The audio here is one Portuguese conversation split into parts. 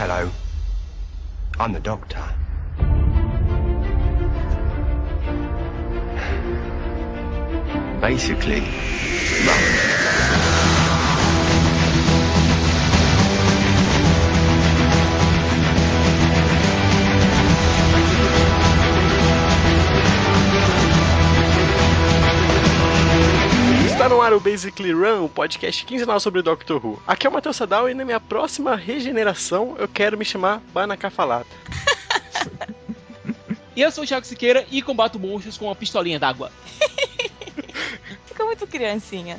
Hello. I'm the doctor. Basically, Está no ar o Basically Run, o podcast quinzenal sobre Doctor Who. Aqui é o Matheus Sadal e na minha próxima regeneração eu quero me chamar Banacafalata. E eu sou o Thiago Siqueira e combato monstros com uma pistolinha d'água. Ficou muito criancinha.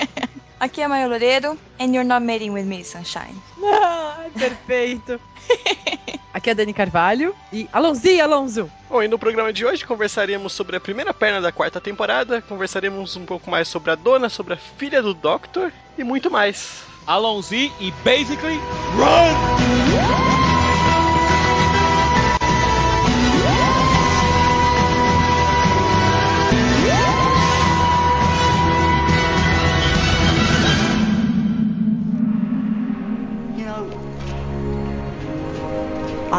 Aqui é a Maia Loureiro, and you're not mating with me, sunshine. Ah, perfeito. Aqui é a Dani Carvalho e Alonzi, Alonso. Bom, e no programa de hoje conversaremos sobre a primeira perna da quarta temporada, conversaremos um pouco mais sobre a dona, sobre a filha do Doctor e muito mais. Alonzi e basically run!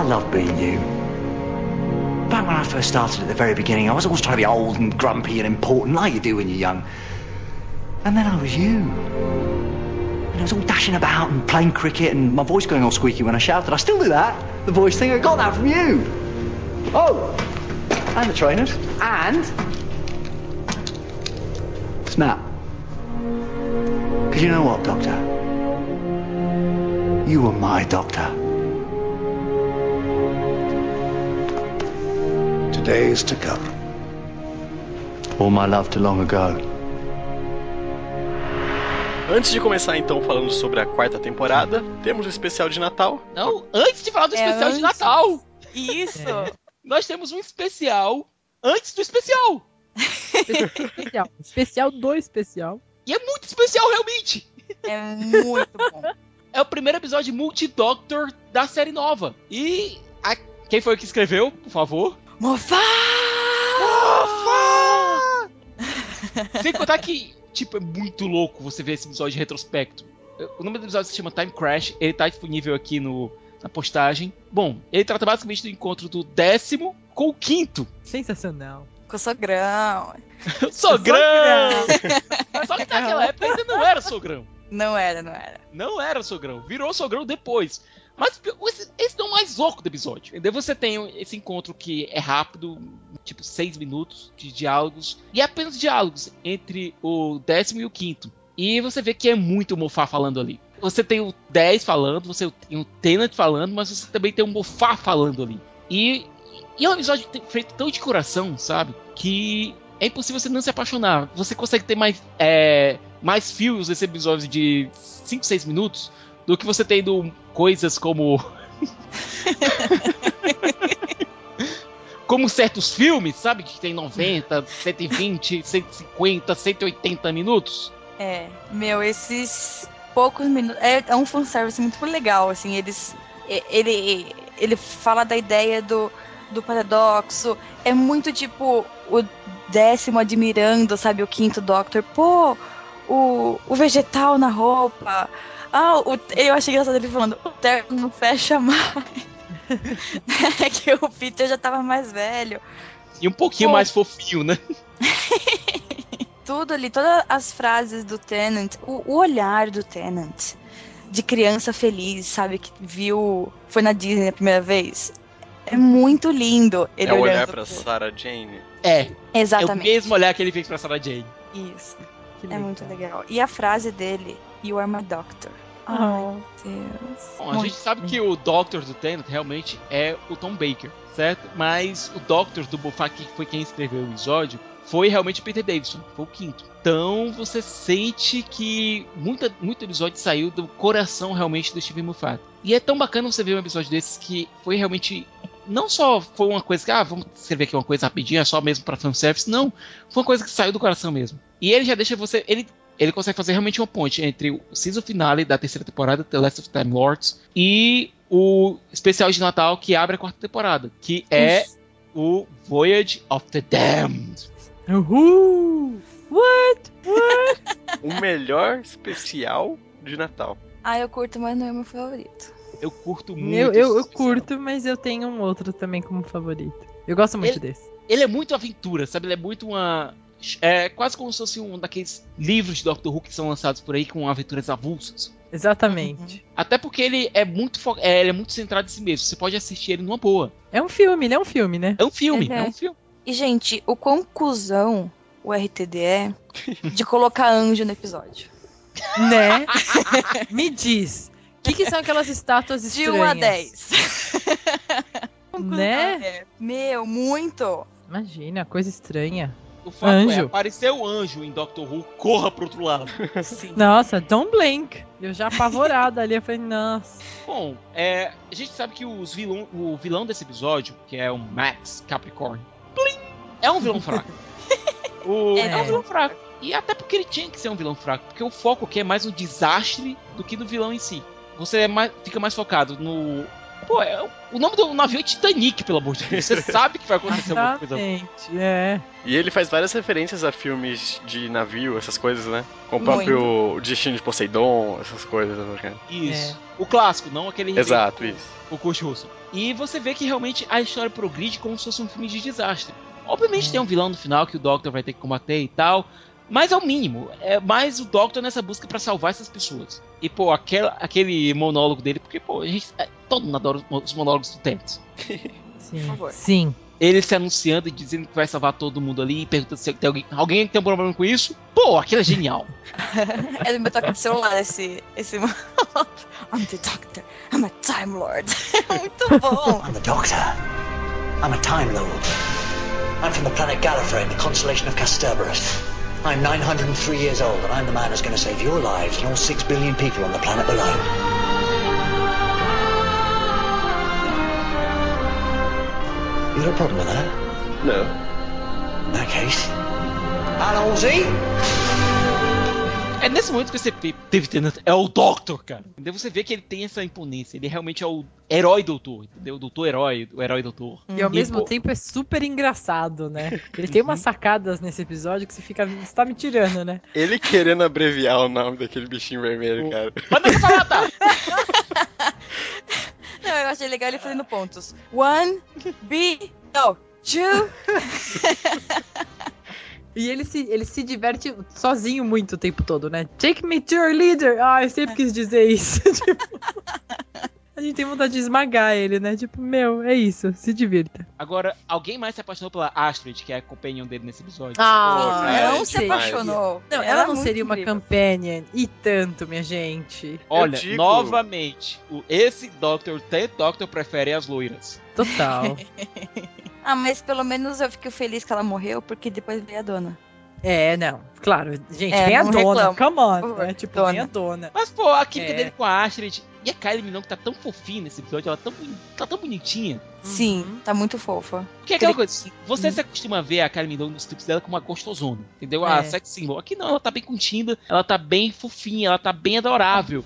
I love being you. Back when I first started at the very beginning, I was always trying to be old and grumpy and important like you do when you're young. And then I was you. And I was all dashing about and playing cricket and my voice going all squeaky when I shouted. I still do that, the voice thing. I got that from you. Oh, and the trainers. And Snap. Because you know what, Doctor? You were my doctor. Today's to come. All my love to long ago. Antes de começar então falando sobre a quarta temporada, temos o especial de Natal. Não, antes de falar do É, especial de antes. Natal, Isso! nós temos um especial antes do especial. Especial. especial do especial. E é muito especial realmente. É muito bom. É o primeiro episódio multi-doctor da série nova. E a- quem foi que escreveu, por favor? Mofá! Sem contar que, tipo, é muito louco você ver esse episódio de retrospecto. O nome do episódio se chama Time Crash, ele tá disponível aqui no, na postagem. Bom, ele trata basicamente do encontro do décimo com o quinto. Sensacional. Com o sogrão. Sogrão! Só que naquela época ainda não era sogrão. Não era, não era. Não era sogrão, virou sogrão depois. Mas esse, é o mais louco do episódio. Daí você tem esse encontro que é rápido, tipo seis minutos de diálogos, e é apenas diálogos entre o décimo e o quinto. E você vê que é muito Mofá falando ali. Você tem o 10 falando, você tem o Tenant falando, mas você também tem o Mofá falando ali. E, e é um episódio feito tão de coração, sabe? Que é impossível você não se apaixonar. Você consegue ter mais, é, mais fios nesse episódio de 5, 6 minutos do que você tendo coisas como. como certos filmes, sabe? Que tem 90, 120, 150, 180 minutos. É, meu, esses poucos minutos. É, é um fanservice muito legal, assim, eles. Ele, ele fala da ideia do, do paradoxo. É muito tipo o décimo admirando, sabe, o quinto Doctor. Pô, o, o vegetal na roupa. Ah, o, eu achei engraçado ele falando, o terno não fecha mais. é que o Peter já tava mais velho. E um pouquinho Pô. mais fofinho, né? tudo ali, todas as frases do Tenant, o, o olhar do Tenant de criança feliz, sabe, que viu, foi na Disney a primeira vez. É muito lindo ele é o olhando olhar pra pro- Sarah Jane. É, é o Exatamente. mesmo olhar que ele fez pra Sarah Jane. Isso. Que É muito legal. E a frase dele, You are my doctor. Ai, Oh. Deus. Bom, a Muito gente sabe bem. que o Doctor do Tenant realmente é o Tom Baker, certo? Mas o Doctor do Moffat, que foi quem escreveu o episódio, foi realmente o Peter Davison, foi o quinto. Então você sente que muita, muito episódio saiu do coração realmente do Steven Moffat. E é tão bacana você ver um episódio desses que foi realmente. Não só foi uma coisa que, ah, vamos escrever aqui uma coisa rapidinho, é só mesmo pra fanservice. Não, foi uma coisa que saiu do coração mesmo. E ele já deixa você. Ele ele consegue fazer realmente uma ponte entre o season finale da terceira temporada, The Last of Time Lords, e o especial de Natal que abre a quarta temporada, que é o Voyage of the Damned. Uhul! What? O melhor especial de Natal. Ah, eu curto, mas não é meu favorito. Eu curto muito. Eu, eu, eu curto, mas eu tenho um outro também como favorito. Eu gosto muito Ele- desse. Ele é muito aventura, sabe? Ele é muito uma. É quase como se fosse um daqueles livros de Doctor Who que são lançados por aí com aventuras avulsas. Exatamente. Até porque ele é muito fo- é, ele é muito centrado em si mesmo. Você pode assistir ele numa boa. É um filme, ele é um filme, né? É um filme, Ele é. é. um filme. E, gente, o cuzão o RTD é de colocar anjo no episódio. Né? Me diz. O que, que são aquelas estátuas De estranhas? 1 a 10. Né? É, Meu, muito. Imagina, coisa estranha. O fato é, Anjo. apareceu o anjo em Doctor Who, corra pro outro lado. Sim. Nossa, don't blink. Eu já apavorada ali, eu falei, nossa. Bom, é, a gente sabe que os vilão, o vilão desse episódio, que é o Max Capricorn, é um vilão fraco. O- é. É. um vilão fraco. E até porque ele tinha que ser um vilão fraco, porque o foco aqui é mais no desastre do que no vilão em si. Você é mais- fica mais focado no. Pô, é- o nome do navio é Titanic, pelo amor de Deus. Você sabe que vai acontecer alguma coisa. Exatamente, é. E ele faz várias referências a filmes de navio, essas coisas, né? Com o próprio Destino de Poseidon, essas coisas, né? Isso. O clássico, não aquele Exato, isso. O Kurt Russell. E você vê que realmente a história progride como se fosse um filme de desastre. Obviamente É. tem um vilão no final que o Doctor vai ter que combater e tal. Mas é o mínimo. É mais o Doctor nessa busca pra salvar essas pessoas. E, pô, aquele, aquele monólogo dele, porque, pô, a gente, é, todo mundo adora os- os monólogos do Terence. Sim. favor. Sim. Ele se anunciando e dizendo que vai salvar todo mundo ali e perguntando se tem alguém, alguém tem um problema com isso. Pô, aquilo é genial. É do meu toque de celular esse. esse... I'm the Doctor. I'm a Time Lord. muito bom. I'm the Doctor. I'm a Time Lord. I'm from the planet Gallifrey in the constellation of Kasterborous. I'm 903 years old, and I'm the man who's going to save your lives and all six billion people on the planet below. You got a problem with that? No. In that case, Halsey? É nesse momento que você Tennant é o Doctor, cara. Entendeu? Você vê que ele tem essa imponência. Ele realmente é o herói doutor, entendeu? O doutor herói, o herói doutor. E ao E, mesmo pô- tempo é super engraçado, né? Ele tem umas sacadas nesse episódio que você fica. Você tá me tirando, né? Ele querendo abreviar o nome daquele bichinho vermelho, cara. Manda essa parada! Não, eu achei legal ele fazendo pontos. One, B, no, two. E ele se, ele se diverte sozinho muito o tempo todo, né? Take me to your leader! Ah, eu sempre quis dizer isso. Tipo, a gente tem vontade de esmagar ele, né? Tipo, meu, é isso, se divirta. Agora, alguém mais se apaixonou pela Astrid, que é a companion dele nesse episódio? Ah, não se demais. apaixonou. Não, Era ela não muito seria uma incrível. companion. E tanto, minha gente. Olha, digo- novamente, o, esse Doctor, The Doctor prefere as loiras. Total. Ah, mas pelo menos eu fiquei feliz que ela morreu, porque depois veio a dona. é, não. Claro, gente, É, vem a não dona. reclamo, Come on. Né? Tipo, Dona. vem a dona. Mas, pô, a química É. dele com a Astrid e a Kylie Minogue tá tão fofinha nesse episódio, ela tá tão, tá tão bonitinha. Sim, Uhum. tá muito fofa. Porque é aquela coisa, você se acostuma a ver a Kylie Minogue nos clipes dela como uma gostosona, entendeu? A É. sex symbol. Aqui não, ela tá bem contida, ela tá bem fofinha, ela tá bem adorável.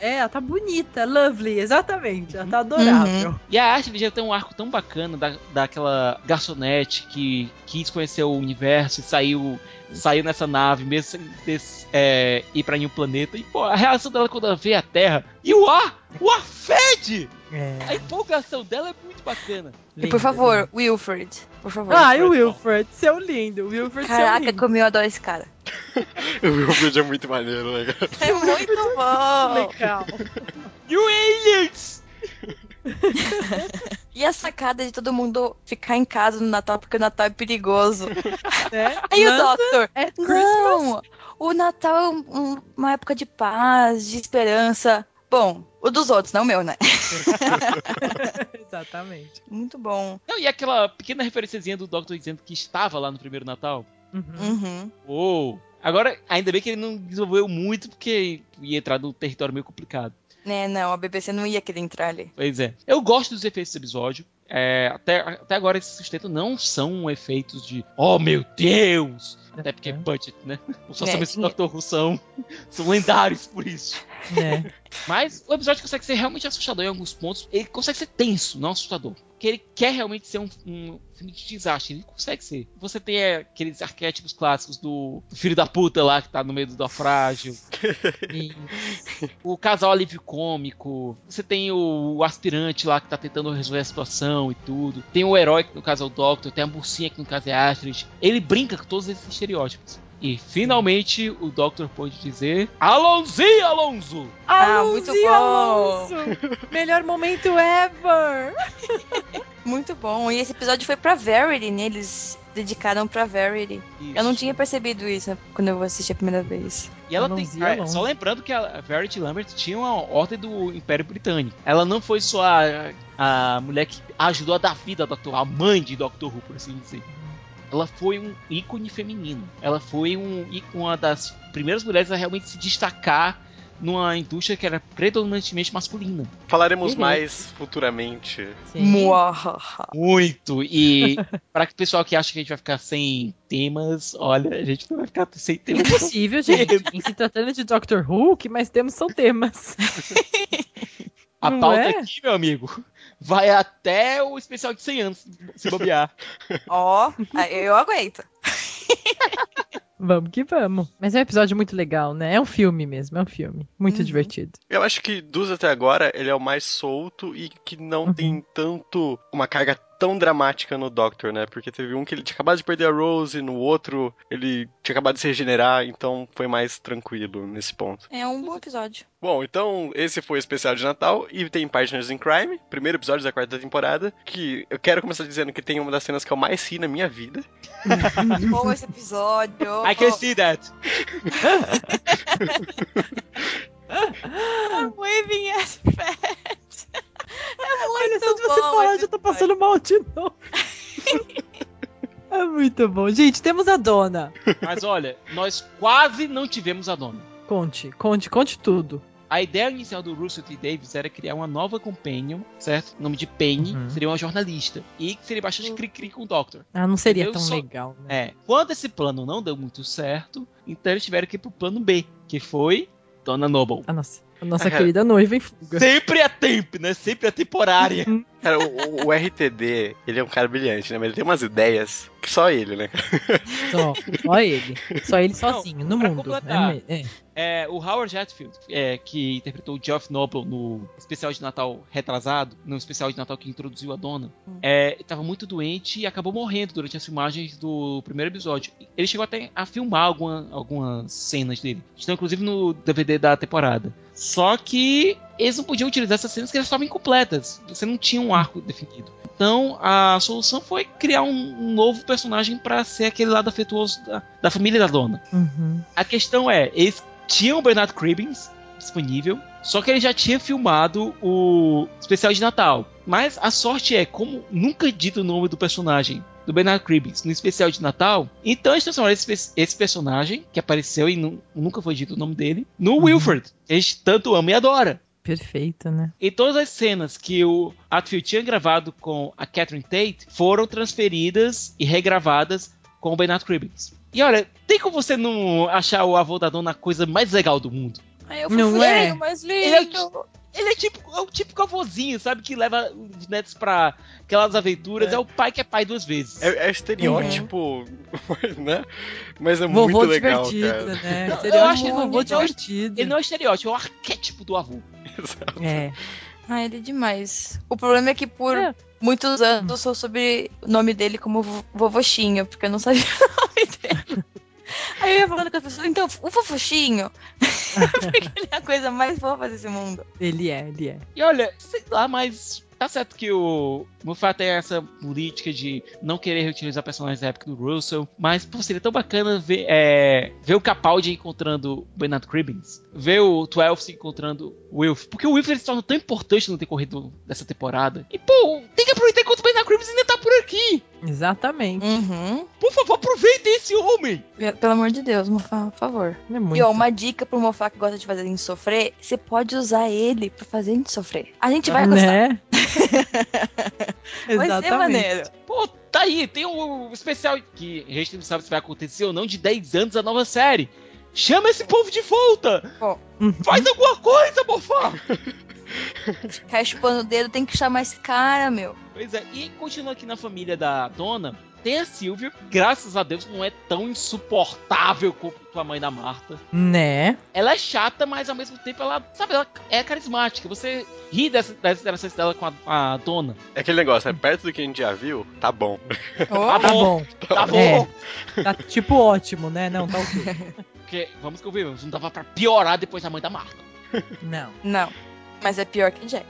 É, ela tá bonita, lovely, exatamente. Ela tá adorável. E a Ashley já tem um arco tão bacana da, daquela garçonete que quis conhecer o universo e saiu, saiu nessa nave, mesmo sem é, ir pra nenhum planeta. E, pô, a reação dela quando ela vê a Terra e o ar, o ar fede! A É. empolgação dela é muito bacana. E por favor. Wilfred. Por favor. Ah, e o Wilfred, seu lindo. O Wilfred, seu Caraca, lindo. como eu adoro esse cara. O Wilfred é muito maneiro, né, cara? É muito bom. Legal. E o Aliens! E a sacada de todo mundo ficar em casa no Natal, porque o Natal é perigoso. né? Aí o Doctor, Christmas. não, o Natal é um- um- uma época de paz, de esperança. Bom, o dos outros, não o meu, né? Exatamente. Muito bom. Não, e aquela pequena referenciazinha do Doctor dizendo que estava lá no primeiro Natal. Uhum. Uhum. Uou! Agora, ainda bem que ele não desenvolveu muito, porque ia entrar num território meio complicado. Né, não, a BBC não ia querer entrar ali. Pois é. Eu gosto dos efeitos desse episódio. é, até, até agora esses sustentos não são efeitos de oh meu Deus! Até porque é budget, né? Os É, orçamentos do. Dr. Who são, são lendários por isso. É. Mas o episódio consegue ser realmente assustador em alguns pontos. Ele consegue ser tenso, não assustador. Porque ele quer realmente ser um, um filme de desastre. Ele consegue ser. Você tem é, aqueles arquétipos clássicos do, do filho da puta lá que tá no meio do naufrágio. O casal alívio cômico. Você tem o, o aspirante lá que tá tentando resolver a situação e tudo. Tem o herói, que no caso é o Doctor. Tem a mocinha, que no caso é a Astrid. Ele brinca com todos esses estereótipos. E finalmente o Doctor pode dizer: Alonzinho Alonso! Ah, muito Alonso, bom. Alonso! Melhor momento ever! Muito bom. E esse episódio foi pra Verity, né? Eles dedicaram pra Verity. Eu não tinha percebido isso quando eu assisti a primeira vez. E ela tem. Alonzinho ah, Alonso. só lembrando que a Verity Lambert tinha uma ordem do Império Britânico. Ela não foi só a, a mulher que ajudou a dar vida ao Doctor, a mãe de Doctor Who, por assim dizer. Ela foi um ícone feminino. Ela foi um, uma das primeiras mulheres a realmente se destacar numa indústria que era predominantemente masculina. Falaremos Uhum. mais futuramente. Muito! E para que o pessoal que acha que a gente vai ficar sem temas, olha, a gente não vai ficar sem temas. Impossível, gente. Em se tratando de Doctor Who, o que mais temos são temas. A Não pauta é? aqui, meu amigo, vai até o especial de 100 anos, se bobear. Ó, ah, eu aguento. Vamos que vamos. Mas é um episódio muito legal, né? É um filme mesmo, é um filme. Muito Uhum. divertido. Eu acho que dos até agora, ele é o mais solto e que não Uhum. tem tanto uma carga tão dramática no Doctor, né? Porque teve um que ele tinha acabado de perder a Rose, no outro ele tinha acabado de se regenerar, então foi mais tranquilo nesse ponto. É um bom episódio. Bom, então esse foi o especial de Natal e tem Partners in Crime, primeiro episódio da quarta temporada, que eu quero começar dizendo que tem uma das cenas que eu mais ri na minha vida. Bom esse episódio. I can see that. I'm waving at Fat. É Olha, muito só de você bom falar, esse já tô passando mal de novo. é muito bom. Gente, temos a dona. Mas olha, nós quase não tivemos a dona. Conte, conte, conte tudo. A ideia inicial do Russell T. Davis era criar uma nova companion, certo? O nome de Penny, Uhum. seria uma jornalista. E que seria bastante cri-cri com o Doctor. Ah, não seria Eu tão só- legal, né? É. Quando esse plano não deu muito certo, então eles tiveram que ir pro plano B, que foi Dona Noble. A nossa, a nossa É. querida noiva em fuga. Sempre a tempo, né? Sempre a temporária. Cara, o, o RTD, ele é um cara brilhante, né? Mas ele tem umas ideias que só ele, né? Só, só ele. Só ele sozinho, no mundo. É, é. É, o Howard Hatfield, é, que interpretou o Geoff Noble no especial de Natal retrasado, no especial de Natal que introduziu a dona, Hum. é, estava muito doente e acabou morrendo durante as filmagens do primeiro episódio. Ele chegou até a filmar alguma- algumas cenas dele. Estão inclusive no DVD da temporada. Só que eles não podiam utilizar essas cenas porque elas estavam incompletas. Você não tinha um arco definido. Então a solução foi criar um, um novo personagem para ser aquele lado afetuoso da, da família da dona. Uhum. A questão é, eles tinham o Bernard Cribbins disponível, só que ele já tinha filmado o especial de Natal. Mas a sorte é, como nunca é dito o nome do personagem do Bernard Cribbins no especial de Natal, então eles transformaram esse, esse personagem, que apareceu e nu- nunca foi dito o nome dele, no Wilfred. Eles tanto amam e adoram. Perfeito, né? E todas as cenas que o Atfield tinha gravado com a Catherine Tate foram transferidas e regravadas com o Bernard Cribbins. E olha, tem como você não achar o avô da dona a coisa mais legal do mundo? Ai, eu Não fui é? feio, mas Ele é, lindo. ele é tipo é o típico avôzinho, sabe? Que leva os netos pra aquelas aventuras. É, É. o pai que é pai duas vezes. É, é estereótipo, né? Mas é Vovô muito legal, divertido, cara. né? Não, eu acho que vovô não- divertido. Ele não é estereótipo, é o arquétipo do avô. Exato. É. Ah, ele é demais. O problema é que por É. muitos anos eu soube o nome dele como vo- Vovochinho, porque eu não sabia o nome dele. Aí eu ia falando com as pessoas, então, o Fofochinho. porque ele é a coisa mais fofa desse mundo. Ele é, ele é. E olha, sei lá, mas tá certo que o Moffat tem essa política de não querer reutilizar personagens da época do Russell, mas pô, seria tão bacana ver, é, ver o Capaldi encontrando o Bernard Cribbins, ver o Twelve se encontrando o Wilf, porque o Wilf ele se torna tão importante no decorrer do- dessa temporada. E pô, tem que aproveitar enquanto o Bernard Cribbins ainda tá por aqui. Exatamente. Uhum. Por favor, aproveitem esse homem. Pe- Pelo amor de Deus, Mofá, por favor. É muito. E ó, uma dica pro Mofá que gosta de fazer a gente sofrer, você pode usar ele pra fazer a gente sofrer. A gente vai gostar. né? Vai ser maneiro. Pô, tá aí, tem um especial que a gente não sabe se vai acontecer ou não, de 10 anos a nova série. Chama esse povo de volta! Faz alguma coisa, Bofá! Ficar chupando o dedo, tem que chamar esse cara, meu. Pois é, e continua aqui na família da dona, tem a Silvia, graças a Deus não é tão insuportável quanto a mãe da Marta. Né? Ela é chata, mas ao mesmo tempo ela, sabe, ela é carismática. Você ri dessa- das interações dela com a, a dona. É aquele negócio, é perto do que a gente já viu, tá bom. Ó, Tá bom. Tá bom. É. Tá tipo ótimo, né? Não, tá ok. Porque, vamos que eu vi, não dava pra piorar depois da mãe da Marta. Não. Não. Mas é pior que Jack.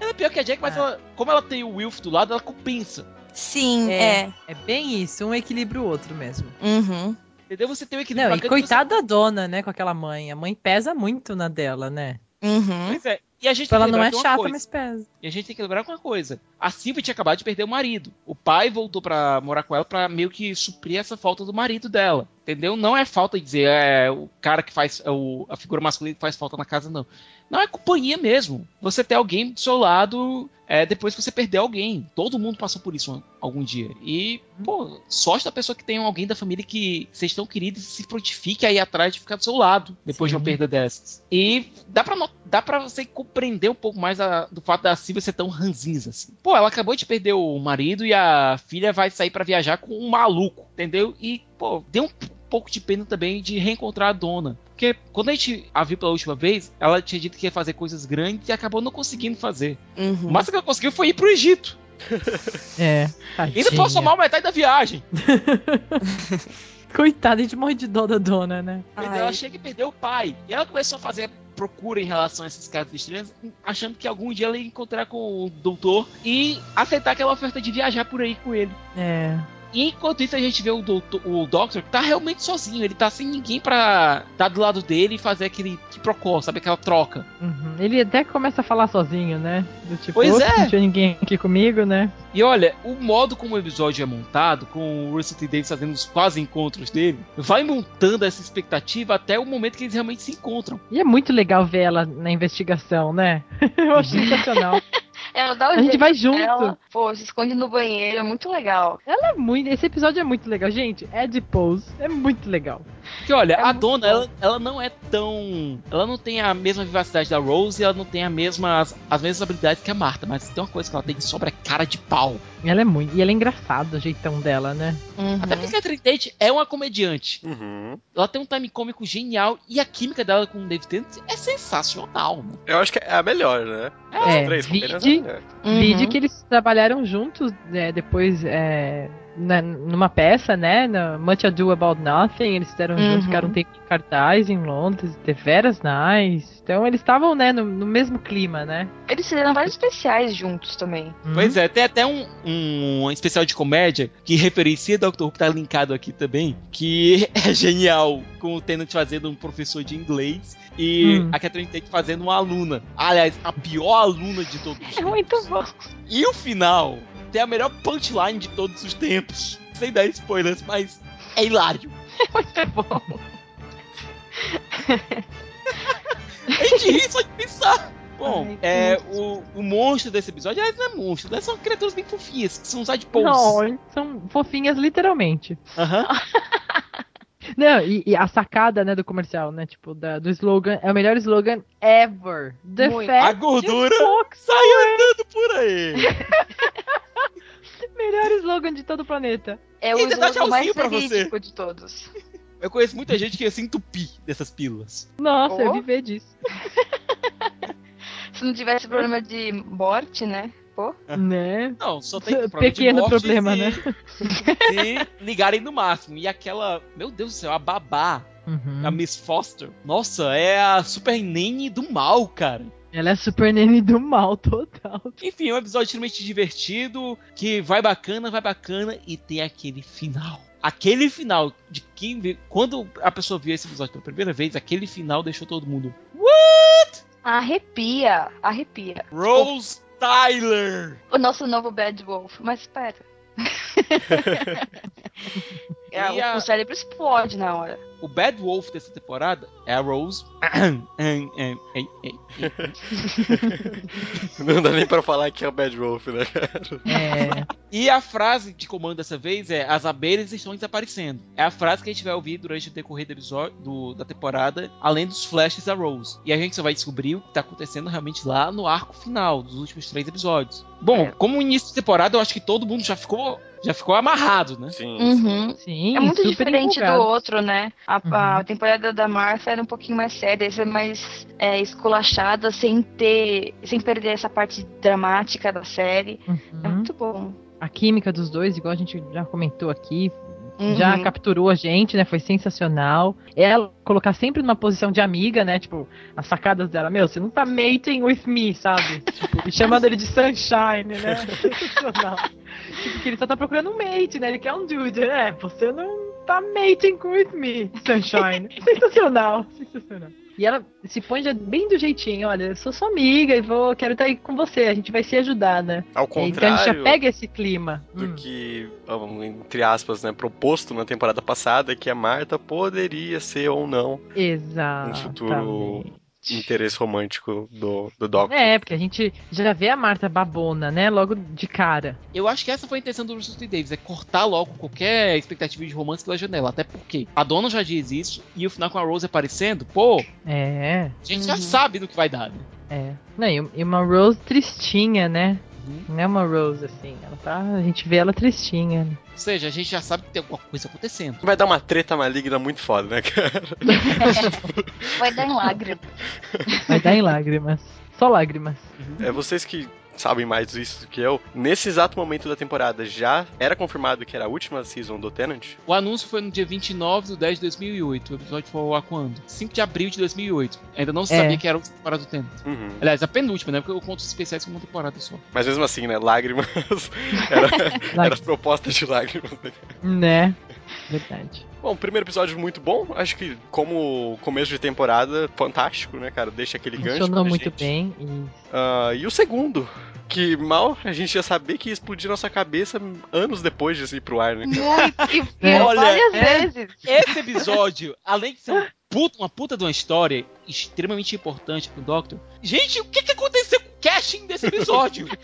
Ela é pior que a Jack, mas Ah. ela- como ela tem o Wilf do lado, ela compensa. Sim, É. é. É bem isso, um equilibra o outro mesmo. Uhum. Entendeu? Você tem o equilíbrio Não, e coitada da dona, né, com aquela mãe. A mãe pesa muito na dela, né? Uhum. Você... Pois é. E a gente ela tem que não lembrar é chata, coisa. mas pesa. E a gente tem que lembrar uma coisa. A Silvia tinha acabado de perder o marido. O pai voltou pra morar com ela pra meio que suprir essa falta do marido dela. Entendeu? Não é falta de dizer é o cara que faz é o, a figura masculina que faz falta na casa, não. Não é companhia mesmo. Você ter alguém do seu lado é, depois que você perder alguém. Todo mundo passou por isso algum dia. E, pô, sorte da pessoa que tem alguém da família que vocês tão queridos e se frutifique aí atrás de ficar do seu lado depois de uma Sim. perda dessas. E dá pra, dá pra você compreender um pouco mais a- do fato da Silvia ser tão ranzinza assim. Pô, ela acabou de perder o marido e a filha vai sair pra viajar com um maluco, entendeu? E, pô, deu um pouco de pena também de reencontrar a dona. Porque quando a gente a viu pela última vez, ela tinha dito que ia fazer coisas grandes e acabou não conseguindo fazer. Uhum. O máximo que ela conseguiu foi ir pro Egito. É, E ainda tadinha. passou mal metade da viagem. Coitada, a gente morre de dó da dona, né? Ai. ela chega e perdeu o pai. E ela começou a fazer procura em relação a casos estranhos, achando que algum dia ela ia encontrar com o doutor e aceitar aquela oferta de viajar por aí com ele. É. E enquanto isso a gente vê o doutor, o Doctor que tá realmente sozinho, ele tá sem ninguém pra estar do lado dele e fazer aquele que procó, sabe aquela troca. Uhum. Ele até começa a falar sozinho, né? Do tipo, Pois "Ops, é. não tinha ninguém aqui comigo, né? E olha, o modo como o episódio é montado, com o Russell T. Davis fazendo os quase encontros dele, vai montando essa expectativa até o momento que eles realmente se encontram. E é muito legal ver ela na investigação, né? Eu acho sensacional. Ela dá o A gente jeito vai junto. dela, pô, se esconde no banheiro, é muito legal. Ela é muito. Esse episódio é muito legal, gente. Ed Pose é muito legal. Porque olha, É a dona, ela, ela não é tão. Ela não tem a mesma vivacidade da Rose e ela não tem a mesma, as, as mesmas habilidades que a Marta, mas tem uma coisa que ela tem que sobra é cara de pau. Ela é muito. E ela é engraçada, o jeitão dela, né? Uhum. Até porque a Tate é uma comediante. Uhum. Ela tem um time cômico genial e a química dela com o David Tennant é sensacional. Né? Eu acho que é a melhor, né? É, As três companhias é vide-. Uhum. Vídeo que eles trabalharam juntos né, depois é, na- numa peça, né? Na Much Ado About Nothing. Eles fizeram Uhum. juntos, ficaram um tempo em cartaz em Londres, The Veras Nice. Então eles estavam, né, no, no mesmo clima, né? Eles fizeram vários especiais juntos também. Pois é, tem até um, um especial de comédia que referencia Doctor Who, que tá linkado aqui também, que é genial, com o Tennant fazendo um professor de inglês e Hum. a Catherine Tate fazendo uma aluna. Aliás, a pior aluna de todos os É muito bom. E o final tem a melhor punchline de todos os tempos. Sem dar spoilers, mas é hilário. Muito bom. A gente ri só de pensar. Bom, Ai, é, o, o monstro desse episódio, aliás, não é monstro, né? são criaturas bem fofinhas, que são os adipose. Não, são fofinhas literalmente. Aham. Não, e, e a sacada, né, do comercial, né, tipo, da- do slogan, é o melhor slogan ever. The Muito. Fat A gordura sai andando por aí. melhor slogan de todo o planeta. É o Ainda slogan mais verídico de todos. Eu conheço muita gente que ia se entupir dessas pílulas. Nossa, eu Oh. viver disso. Se não tivesse problema de morte, né? Pô, Né? Não, só tem problema Pequeno problema, se- né? Se ligarem no máximo. E aquela, meu Deus do céu, a babá, Uhum. a Miss Foster. Nossa, é a super nene do mal, cara. Ela é super nene do mal total. Enfim, é um episódio extremamente divertido, que vai bacana, vai bacana, e tem aquele final. Aquele final de quem vê. Quando a pessoa viu esse episódio pela primeira vez, aquele final deixou todo mundo. arrepia, arrepia. Rose Tyler! O nosso novo Bad Wolf. Mas espera. É, E a- O cérebro explode na hora. o Bad Wolf dessa temporada é a Rose. Não dá nem pra falar que é o Bad Wolf, né, cara? É. E a frase de comando dessa vez é: As abelhas estão desaparecendo. É a frase que a gente vai ouvir durante o decorrer do episódio, do- da temporada, além dos flashes da Rose. E a gente só vai descobrir o que tá acontecendo realmente lá no arco final, dos últimos três episódios. Bom, É. como início de temporada, eu acho que todo mundo já ficou, já ficou amarrado, né? Sim. Uhum. Sim, É muito super diferente empolgado. do outro, né? A, Uhum. a temporada da Martha era um pouquinho mais séria, essa é mais é, esculachada, sem ter. sem perder essa parte dramática da série. É Uhum. muito bom. A química dos dois, igual a gente já comentou aqui, Uhum. já capturou a gente, né? Foi sensacional. Ela colocar sempre numa posição de amiga, né? Tipo, as sacadas dela, meu, você não tá mating with me, sabe? Tipo, e chamando ele de sunshine, né? Sensacional. tipo, que ele só tá procurando um mate, né? Ele quer um dude, né? Você não tá mating with me, sunshine. sensacional, sensacional. E ela se põe já bem do jeitinho, olha, eu sou sua amiga e vou, quero estar aí com você, a gente vai se ajudar, né? Ao então a gente contrário já pega esse clima. do Hum. que, entre aspas, né, proposto na temporada passada, que a Marta poderia ser ou não Exato. um futuro interesse romântico do, do Doctor. É, porque a gente já vê a Marta babona, né? Logo de cara. Eu acho que essa foi a intenção do Russell T. Davis, é cortar logo qualquer expectativa de romance pela janela. Até porque a dona já diz isso, e o final com a Rose aparecendo, pô, É, a gente já Uhum. sabe do que vai dar, né? é. Não, e uma Rose tristinha, né? Uhum. Não é uma Rose assim. Ela tá, a gente vê ela tristinha. né? Ou seja, a gente já sabe que tem alguma coisa acontecendo. Vai dar uma treta maligna muito foda, né, cara? Vai dar em lágrimas. Vai dar em lágrimas. Só lágrimas. É vocês que sabem mais disso do que eu. Nesse exato momento da temporada, já era confirmado que era a última season do Tenant? O anúncio foi no dia 29 de 10 de 2008. O episódio foi ar quando? 5 de abril de 2008. Ainda não se É. sabia que era a última temporada do Tenant. Uhum. Aliás, a penúltima, né? Porque eu conto os especiais como uma temporada só. Mas mesmo assim, né? Lágrimas. era, Lá- era proposta de lágrimas. né? Verdade. Bom, primeiro episódio muito bom. Acho que, como começo de temporada, fantástico, né, cara? Deixa aquele gancho. Funcionou muito gente. bem. E... Ah, e o segundo, que mal a gente ia saber que ia explodir nossa cabeça anos depois de ir pro ar, né? Muito. E, e É. Olha, várias é. vezes. Esse episódio, além de ser um puta- uma puta de uma história extremamente importante pro Doctor, gente, o que, que aconteceu com o casting desse episódio?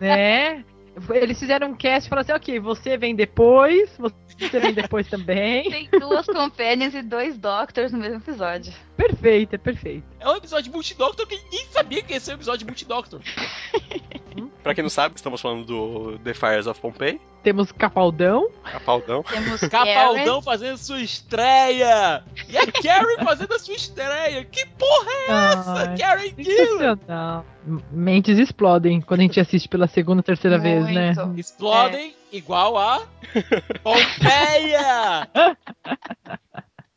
Né? Eles fizeram um cast e falaram assim: ok, você vem depois, você vem depois também. Tem duas companions e dois doctors no mesmo episódio. Perfeito, é perfeito. É um episódio multidoctor que ninguém sabia que ia ser um episódio multidoctor. Pra quem não sabe, estamos falando do The Fires of Pompeii, Temos Capaldão. Capaldão. Temos Capaldão fazendo sua estreia! E a Carrie fazendo a sua estreia! Que porra é essa? Ai, Karen Gillan! Mentes explodem quando a gente assiste pela segunda, terceira vez, né? Muito. Explodem igual a Pompeia!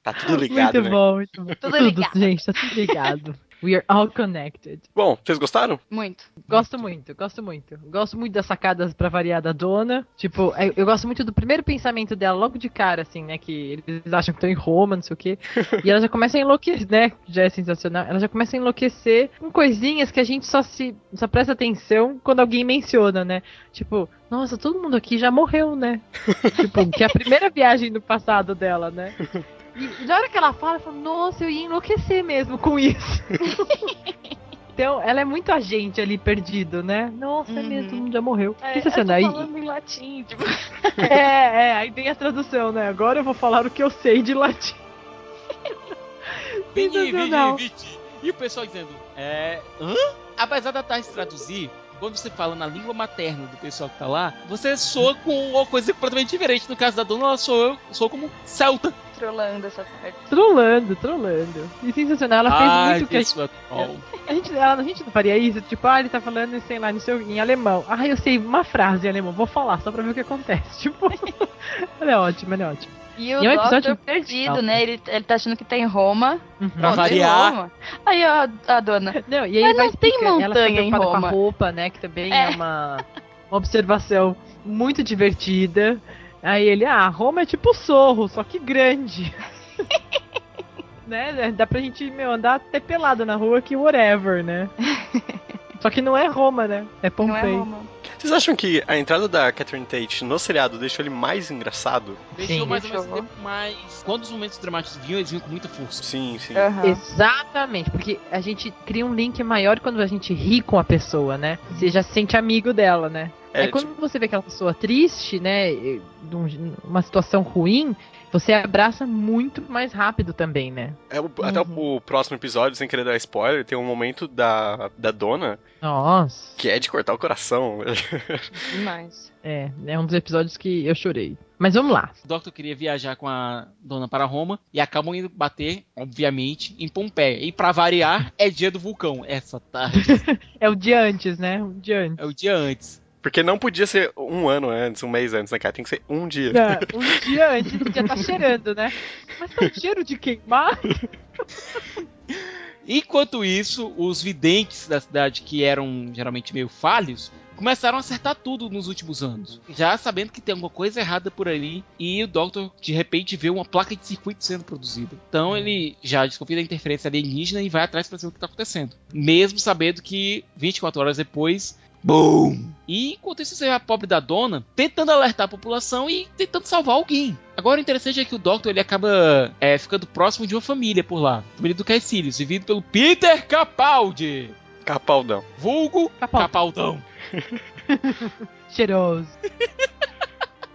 Tá tudo ligado, muito né? bom, muito bom. Tudo ligado. gente, tá tudo ligado. We are all connected. Bom, vocês gostaram? Muito. Gosto muito, gosto muito. Gosto muito das sacadas pra variar da dona. Tipo, eu, eu gosto muito do primeiro pensamento dela logo de cara, assim, né? Que eles acham que estão em Roma, não sei o quê. E ela já começa a enlouquecer, né? Já é sensacional. Ela já começa a enlouquecer com coisinhas que a gente só se só presta atenção quando alguém menciona, né? Tipo, nossa, todo mundo aqui já morreu, né? tipo, que é a primeira viagem do passado dela, né? E na hora que ela fala, eu falo, nossa, eu ia enlouquecer mesmo com isso. Então, ela é muito agente ali perdido, né? Nossa, é Uhum. mesmo, todo mundo já morreu. É, Sensacional. eu tô falando em latim, tipo. É, é, aí tem a tradução, né? Agora eu vou falar o que eu sei de latim. Vini, Vini. Vini. E o pessoal dizendo, é. Hã? Apesar da Thais traduzir, quando você fala na língua materna do pessoal que tá lá, você soa com uma coisa completamente diferente. No caso da dona, ela soa, soa como celta. Trolando essa parte. Trolando, trolando. E sensacional, ela fez Ai, muito o que a gente, a gente, ela- a gente não faria isso. Tipo, ah, ele tá falando, sei lá, no seu, em alemão. Ah, eu sei uma frase em alemão, vou falar só pra ver o que acontece. Tipo, ela é ótima, ela é ótima. E o E é um Doctor episódio perdido, legal. né? Ele, ele tá achando que tá em Roma. Uhum. Pra tá variar. Roma. Aí a, a dona. Não, e aí Mas vai não tem montanha em preocupada com Roma. a roupa, né? Que também é, É. uma, uma observação muito divertida. Aí ele, ah, Roma é tipo Sorro, só que grande. né? Dá pra gente, meu, andar até pelado na rua que whatever, né? Só que não é Roma, né? É Não é Pompei. Roma. Vocês acham que a entrada da Catherine Tate no seriado deixou ele mais engraçado? Deixou Sim. mais Deixou. tempo, mas quando os momentos dramáticos vinham, eles vinham com muita força. Sim, sim. Aham. Exatamente, porque a gente cria um link maior quando a gente ri com a pessoa, né? Você já se sente amigo dela, né? É, Aí quando você vê aquela pessoa triste, né? e de um- uma situação ruim, você abraça muito mais rápido também, né? É o- Até o, o próximo episódio, sem querer dar spoiler, tem um momento da, da dona Nossa. que é de cortar o coração. Demais. É, é um dos episódios que eu chorei. Mas vamos lá. O Doctor queria viajar com a dona para Roma e acabam indo bater, obviamente, em Pompeia. E pra variar, é dia do vulcão. Essa tarde É o dia antes, né? O dia antes. é o dia antes. Porque não podia ser um ano antes, um mês antes, né, cara? Tem que ser um dia. É, um dia antes já tá cheirando, né? Mas tá um cheiro de queimar. Enquanto isso, os videntes da cidade, que eram geralmente meio falhos, começaram a acertar tudo nos últimos anos. Já sabendo que tem alguma coisa errada por ali, e o Doctor de repente vê uma placa de circuito sendo produzida. Então ele já desconfia da interferência alienígena e vai atrás para saber o que está acontecendo. Mesmo sabendo que 24 horas depois. BOOM! E enquanto isso, você vê a pobre da dona tentando alertar a população e tentando salvar alguém. Agora o interessante é que o Doctor ele acaba é, ficando próximo de uma família por lá. Família do Caecilius, vivido pelo Peter Capaldi. Capaldão. Vulgo Capaldi. Capaldão. Cheiroso.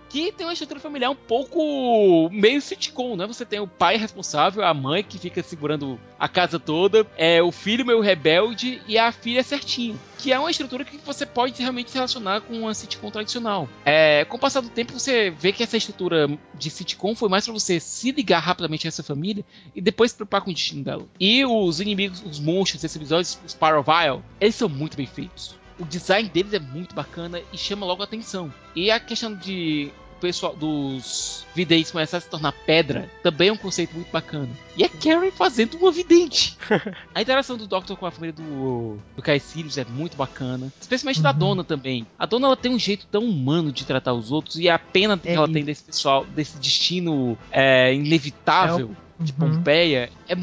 Que tem uma estrutura familiar um pouco meio sitcom, né? Você tem o pai responsável, a mãe que fica segurando a casa toda, é o filho meio rebelde e a filha certinho. Que é uma estrutura que você pode realmente se relacionar com uma sitcom tradicional. É, com o passar do tempo, você vê que essa estrutura de sitcom foi mais pra você se ligar rapidamente a essa família e depois se preocupar com o destino dela. E os inimigos, os monstros desse episódio, os Parovile, eles são muito bem feitos. O design deles é muito bacana e chama logo a atenção. E a questão de o pessoal dos videntes começar a se tornar pedra também é um conceito muito bacana. E é Karen fazendo uma vidente. a interação do Doctor com a família do, do Caecilius é muito bacana. Especialmente da Uhum. dona também. A dona ela tem um jeito tão humano de tratar os outros e a pena que É ela isso. tem desse pessoal, desse destino é, inevitável de Uhum. Pompeia é,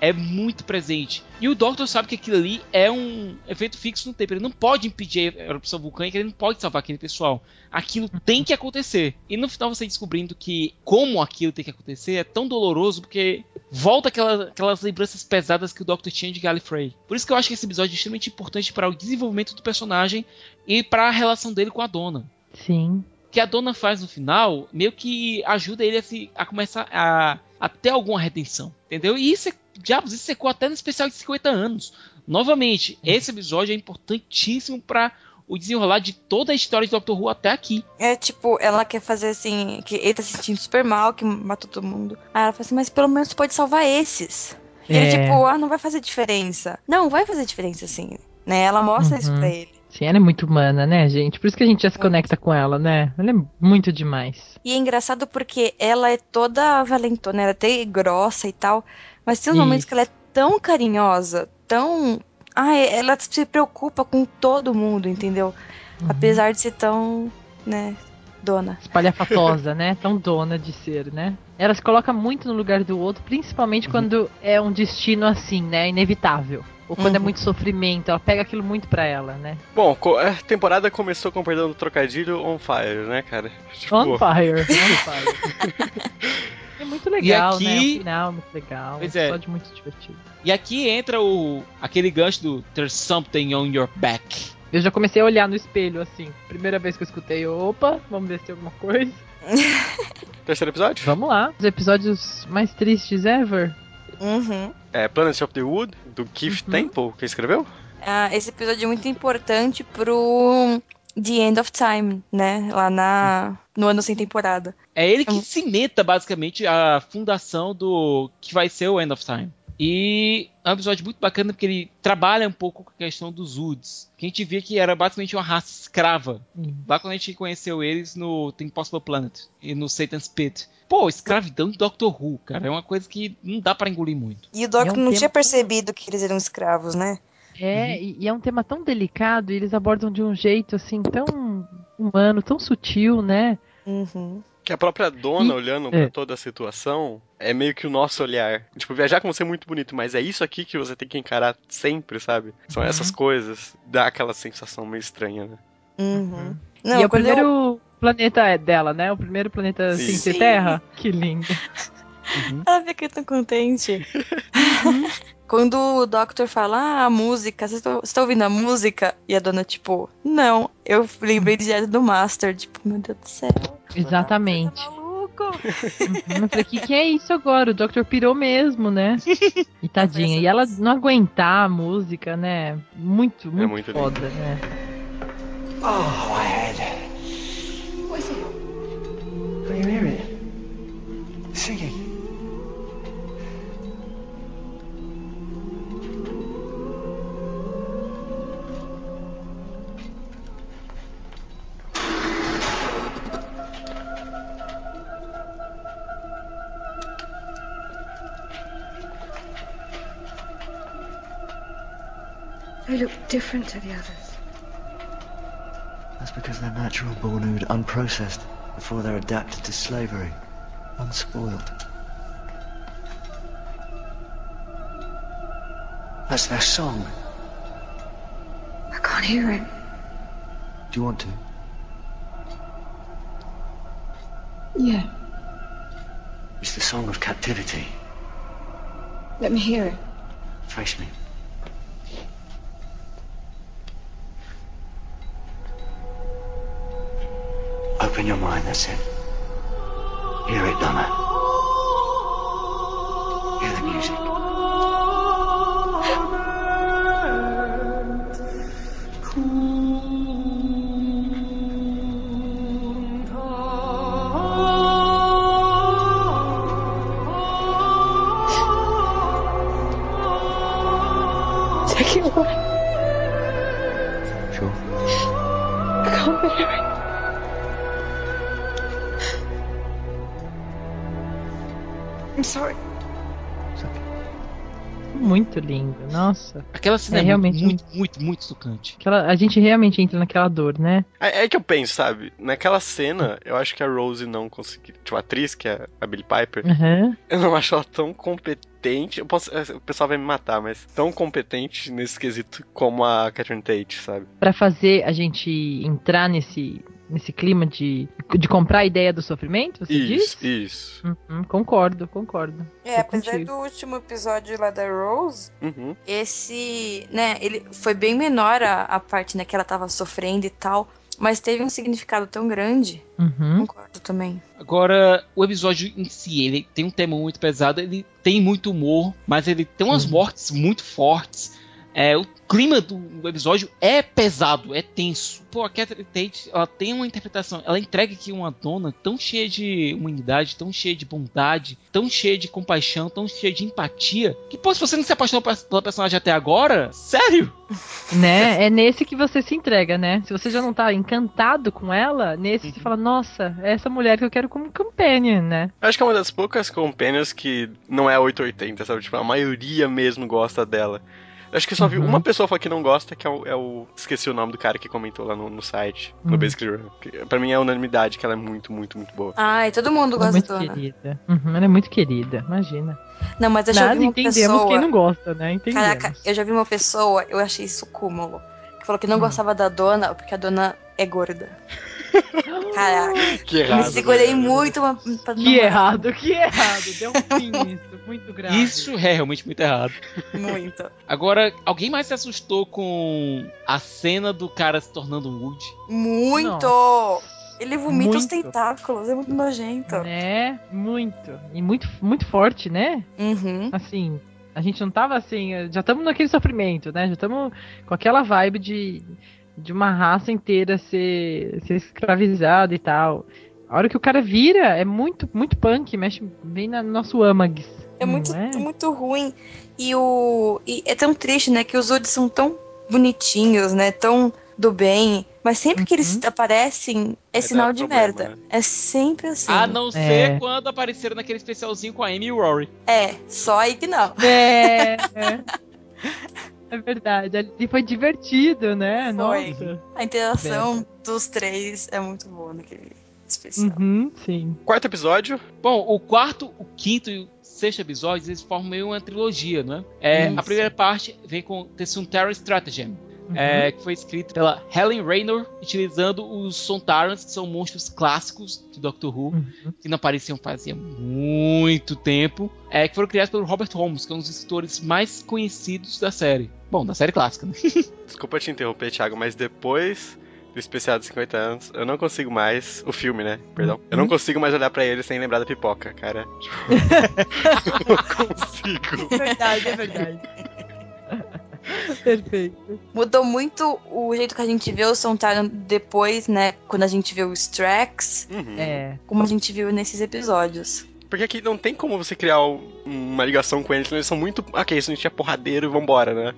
é muito presente. E o Doctor sabe que aquilo ali é um efeito fixo no tempo. Ele não pode impedir a erupção vulcânica, ele não pode salvar aquele pessoal. Aquilo tem que acontecer. E no final você descobrindo que como aquilo tem que acontecer é tão doloroso porque volta aquela- aquelas lembranças pesadas que o Doctor tinha de Gallifrey. Por isso que eu acho que esse episódio é extremamente importante para o desenvolvimento do personagem e para a relação dele com a dona Sim. que a dona faz no final meio que ajuda ele a, se, a começar a, a ter alguma redenção, entendeu? E isso, é, diabos, isso secou até no especial de 50 anos. Novamente, esse episódio é importantíssimo para o desenrolar de toda a história de Doctor Who até aqui. É tipo, ela quer fazer assim, que ele tá se sentindo super mal, que matou todo mundo. Aí ela fala assim, mas pelo menos pode salvar esses. E ele, É. tipo, ah, não vai fazer diferença. Não, vai fazer diferença sim. Né? Ela mostra isso Uhum. pra ele. Sim, ela é muito humana, né, gente? Por isso que a gente já se conecta com ela, né? Ela é muito demais. E é engraçado porque ela é toda valentona, ela é até grossa e tal. Mas tem uns momentos que ela é tão carinhosa, tão. Ai, ela se preocupa com todo mundo, entendeu? Uhum. Apesar de ser tão, né, dona. Espalhafatosa, né? Tão dona de ser, né? Ela se coloca muito no lugar do outro, principalmente quando é um destino assim, né? Inevitável. Ou quando é Uhum. muito sofrimento. Ela pega aquilo muito pra ela, né? Bom, a temporada começou com perdão do trocadilho on fire, né, cara? Tipo, On fire. On fire. é muito legal, né? O aqui- final é muito legal. Pois um é. episódio muito divertido. E aqui entra o aquele gancho do There's something on your back. Eu já comecei a olhar no espelho, assim. Primeira vez que eu escutei, opa, vamos ver se tem alguma coisa. terceiro episódio? Vamos lá. Os episódios mais tristes ever. Uhum. É Planet of the Wood, do Keith Uhum. Temple, que escreveu? Ah, esse episódio é muito importante pro The End of Time, né? Lá na, no ano sem temporada. É ele que cimenta basicamente a fundação do que vai ser o End of Time. E é um episódio muito bacana porque ele trabalha um pouco com a questão dos Woods. Que a gente via que era basicamente uma raça escrava. Lá quando a gente conheceu eles no The Impossible Planet e no Satan's Pit. Pô, escravidão de Doctor Who, cara. É uma coisa que não dá pra engolir muito. E o Doctor É um não tema- tinha percebido que eles eram escravos, né? É, e, e é um tema tão delicado e eles abordam de um jeito assim tão humano, tão sutil, né? Uhum. Que a própria dona, E- olhando é. pra toda a situação, é meio que o nosso olhar. Tipo, viajar com você é muito bonito, mas é isso aqui que você tem que encarar sempre, sabe? São Uhum. essas coisas. Dá aquela sensação meio estranha, né? Uhum. e Não, é o quando eu- primeiro planeta dela, né? O primeiro planeta sem ser Sim. Terra. Que lindo. Ela fica tão contente. Quando o Doctor fala, ah, a música, você está, você tá ouvindo a música? E a dona, tipo, não. Eu lembrei direto do Master, tipo, meu Deus do céu. Exatamente. Tá Uhum. Eu falei, o que, que é isso agora? O Doctor pirou mesmo, né? E tadinha. E ela não aguentar a música, né? Muito, muito, muito foda, né? Oh, my head. What is it? Can you hear it? Singing. They look different to the others. That's because they're natural born ood, unprocessed, before they're adapted to slavery, unspoiled. That's their song. I can't hear it. Do you want to? Yeah, It's the song of captivity. let me hear it. Face me. Open your mind, that's it. Hear it, Donna. Hear the music. Nossa. Aquela cena É é, realmente muito, muito, muito, muito tocante. Aquela, a gente realmente entra naquela dor, né? É, é que eu penso, sabe? Naquela cena, eu acho que a Rose não conseguiu. Tipo, a atriz, que é a Billie Piper, Aham. eu não acho ela tão competente. Eu posso, o pessoal vai me matar, mas tão competente nesse quesito como a Catherine Tate, sabe? Pra fazer a gente entrar nesse, nesse clima de, de comprar a ideia do sofrimento, você Isso, diz? isso. Uhum, concordo, concordo. É, Tô apesar contigo. do último episódio lá da Rose, Uhum. esse, né, ele foi bem menor a, a parte, né, que ela tava sofrendo e tal, mas teve um significado tão grande. Uhum. Concordo também. Agora, o episódio em si, ele tem um tema muito pesado, ele tem muito humor, mas ele tem umas mortes muito fortes. É, o clima do episódio é pesado, é tenso. Pô, a Catherine Tate, ela tem uma interpretação, ela entrega aqui uma dona tão cheia de humanidade, tão cheia de bondade, tão cheia de compaixão, tão cheia de empatia, que, pô, se você não se apaixonou pe- pela personagem até agora, sério? Né? É nesse que você se entrega, né? Se você já não tá encantado com ela, nesse você fala, nossa, é essa mulher que eu quero como companion, né? Eu Acho que é uma das poucas companions que não é 880, sabe? Tipo, a maioria mesmo gosta dela. Acho que só vi Uhum. uma pessoa falar que não gosta, que é o, é o- Esqueci o nome do cara que comentou lá no, no site, no Uhum. Basically Run. Que, Pra mim é unanimidade que ela é muito, muito, muito boa. Ai, todo mundo Ela é gosta muito querida. Uhum, ela é muito querida, imagina. Não, mas eu já Nada vi uma entendemos pessoa... quem não gosta, né? Entendemos. Caraca, eu já vi uma pessoa, eu achei isso cúmulo, que falou que não Hum. gostava da dona porque a dona é gorda. Caraca, Que eu me errado. segurei né? muito pra, não Que errado, que errado. Deu um fim nisso, muito grave. Isso é realmente muito errado. Muito. Agora, alguém mais se assustou com a cena do cara se tornando um Woody? Muito! Nossa. Ele vomita os Muito. tentáculos, é muito nojento. Né? Muito. E muito, muito forte, né? Uhum. Assim, a gente não tava assim, já estamos naquele sofrimento, né? Já estamos com aquela vibe de, de uma raça inteira ser, ser escravizada e tal. A hora que o cara vira, é muito, muito punk, mexe bem no nosso âmags. É muito, é? muito ruim. E o. E é tão triste, né? Que os Uds são tão bonitinhos, né? Tão do bem. Mas sempre que eles Uhum. aparecem, é Vai sinal de problema, merda. né? É sempre assim. A não ser É. quando apareceram naquele especialzinho com a Amy e o Rory. É, só aí que não. É, é. Verdade. Ali foi divertido, né? Foi. Nossa. A interação dos três é muito boa naquele especial. Uhum, sim. Quarto episódio, Bom, o quarto, o quinto e o sexto episódios, eles formam meio uma trilogia, né? É, Isso. a primeira parte vem com The Sunterra Stratagem. É, que foi escrito pela Helen Raynor, utilizando os Sontarans, que são monstros clássicos de Doctor Who, Uhum. que não apareciam fazia muito tempo, é, que foram criados pelo Robert Holmes, que é um dos escritores mais conhecidos da série. Bom, da série clássica, né? Desculpa te interromper, Thiago, mas depois do especial de 50 anos, eu não consigo mais. O filme, né? Perdão. Eu não consigo mais olhar pra ele sem lembrar da pipoca, cara. Eu não consigo. É verdade, é verdade. Perfeito. Mudou muito o jeito que a gente vê o Sontaran depois, né? Quando a gente vê o Strax, Uhum. É. como a gente viu nesses episódios. Porque aqui não tem como você criar um- uma ligação com eles, eles são muito. Ok, isso a gente é porradeiro e vambora, né?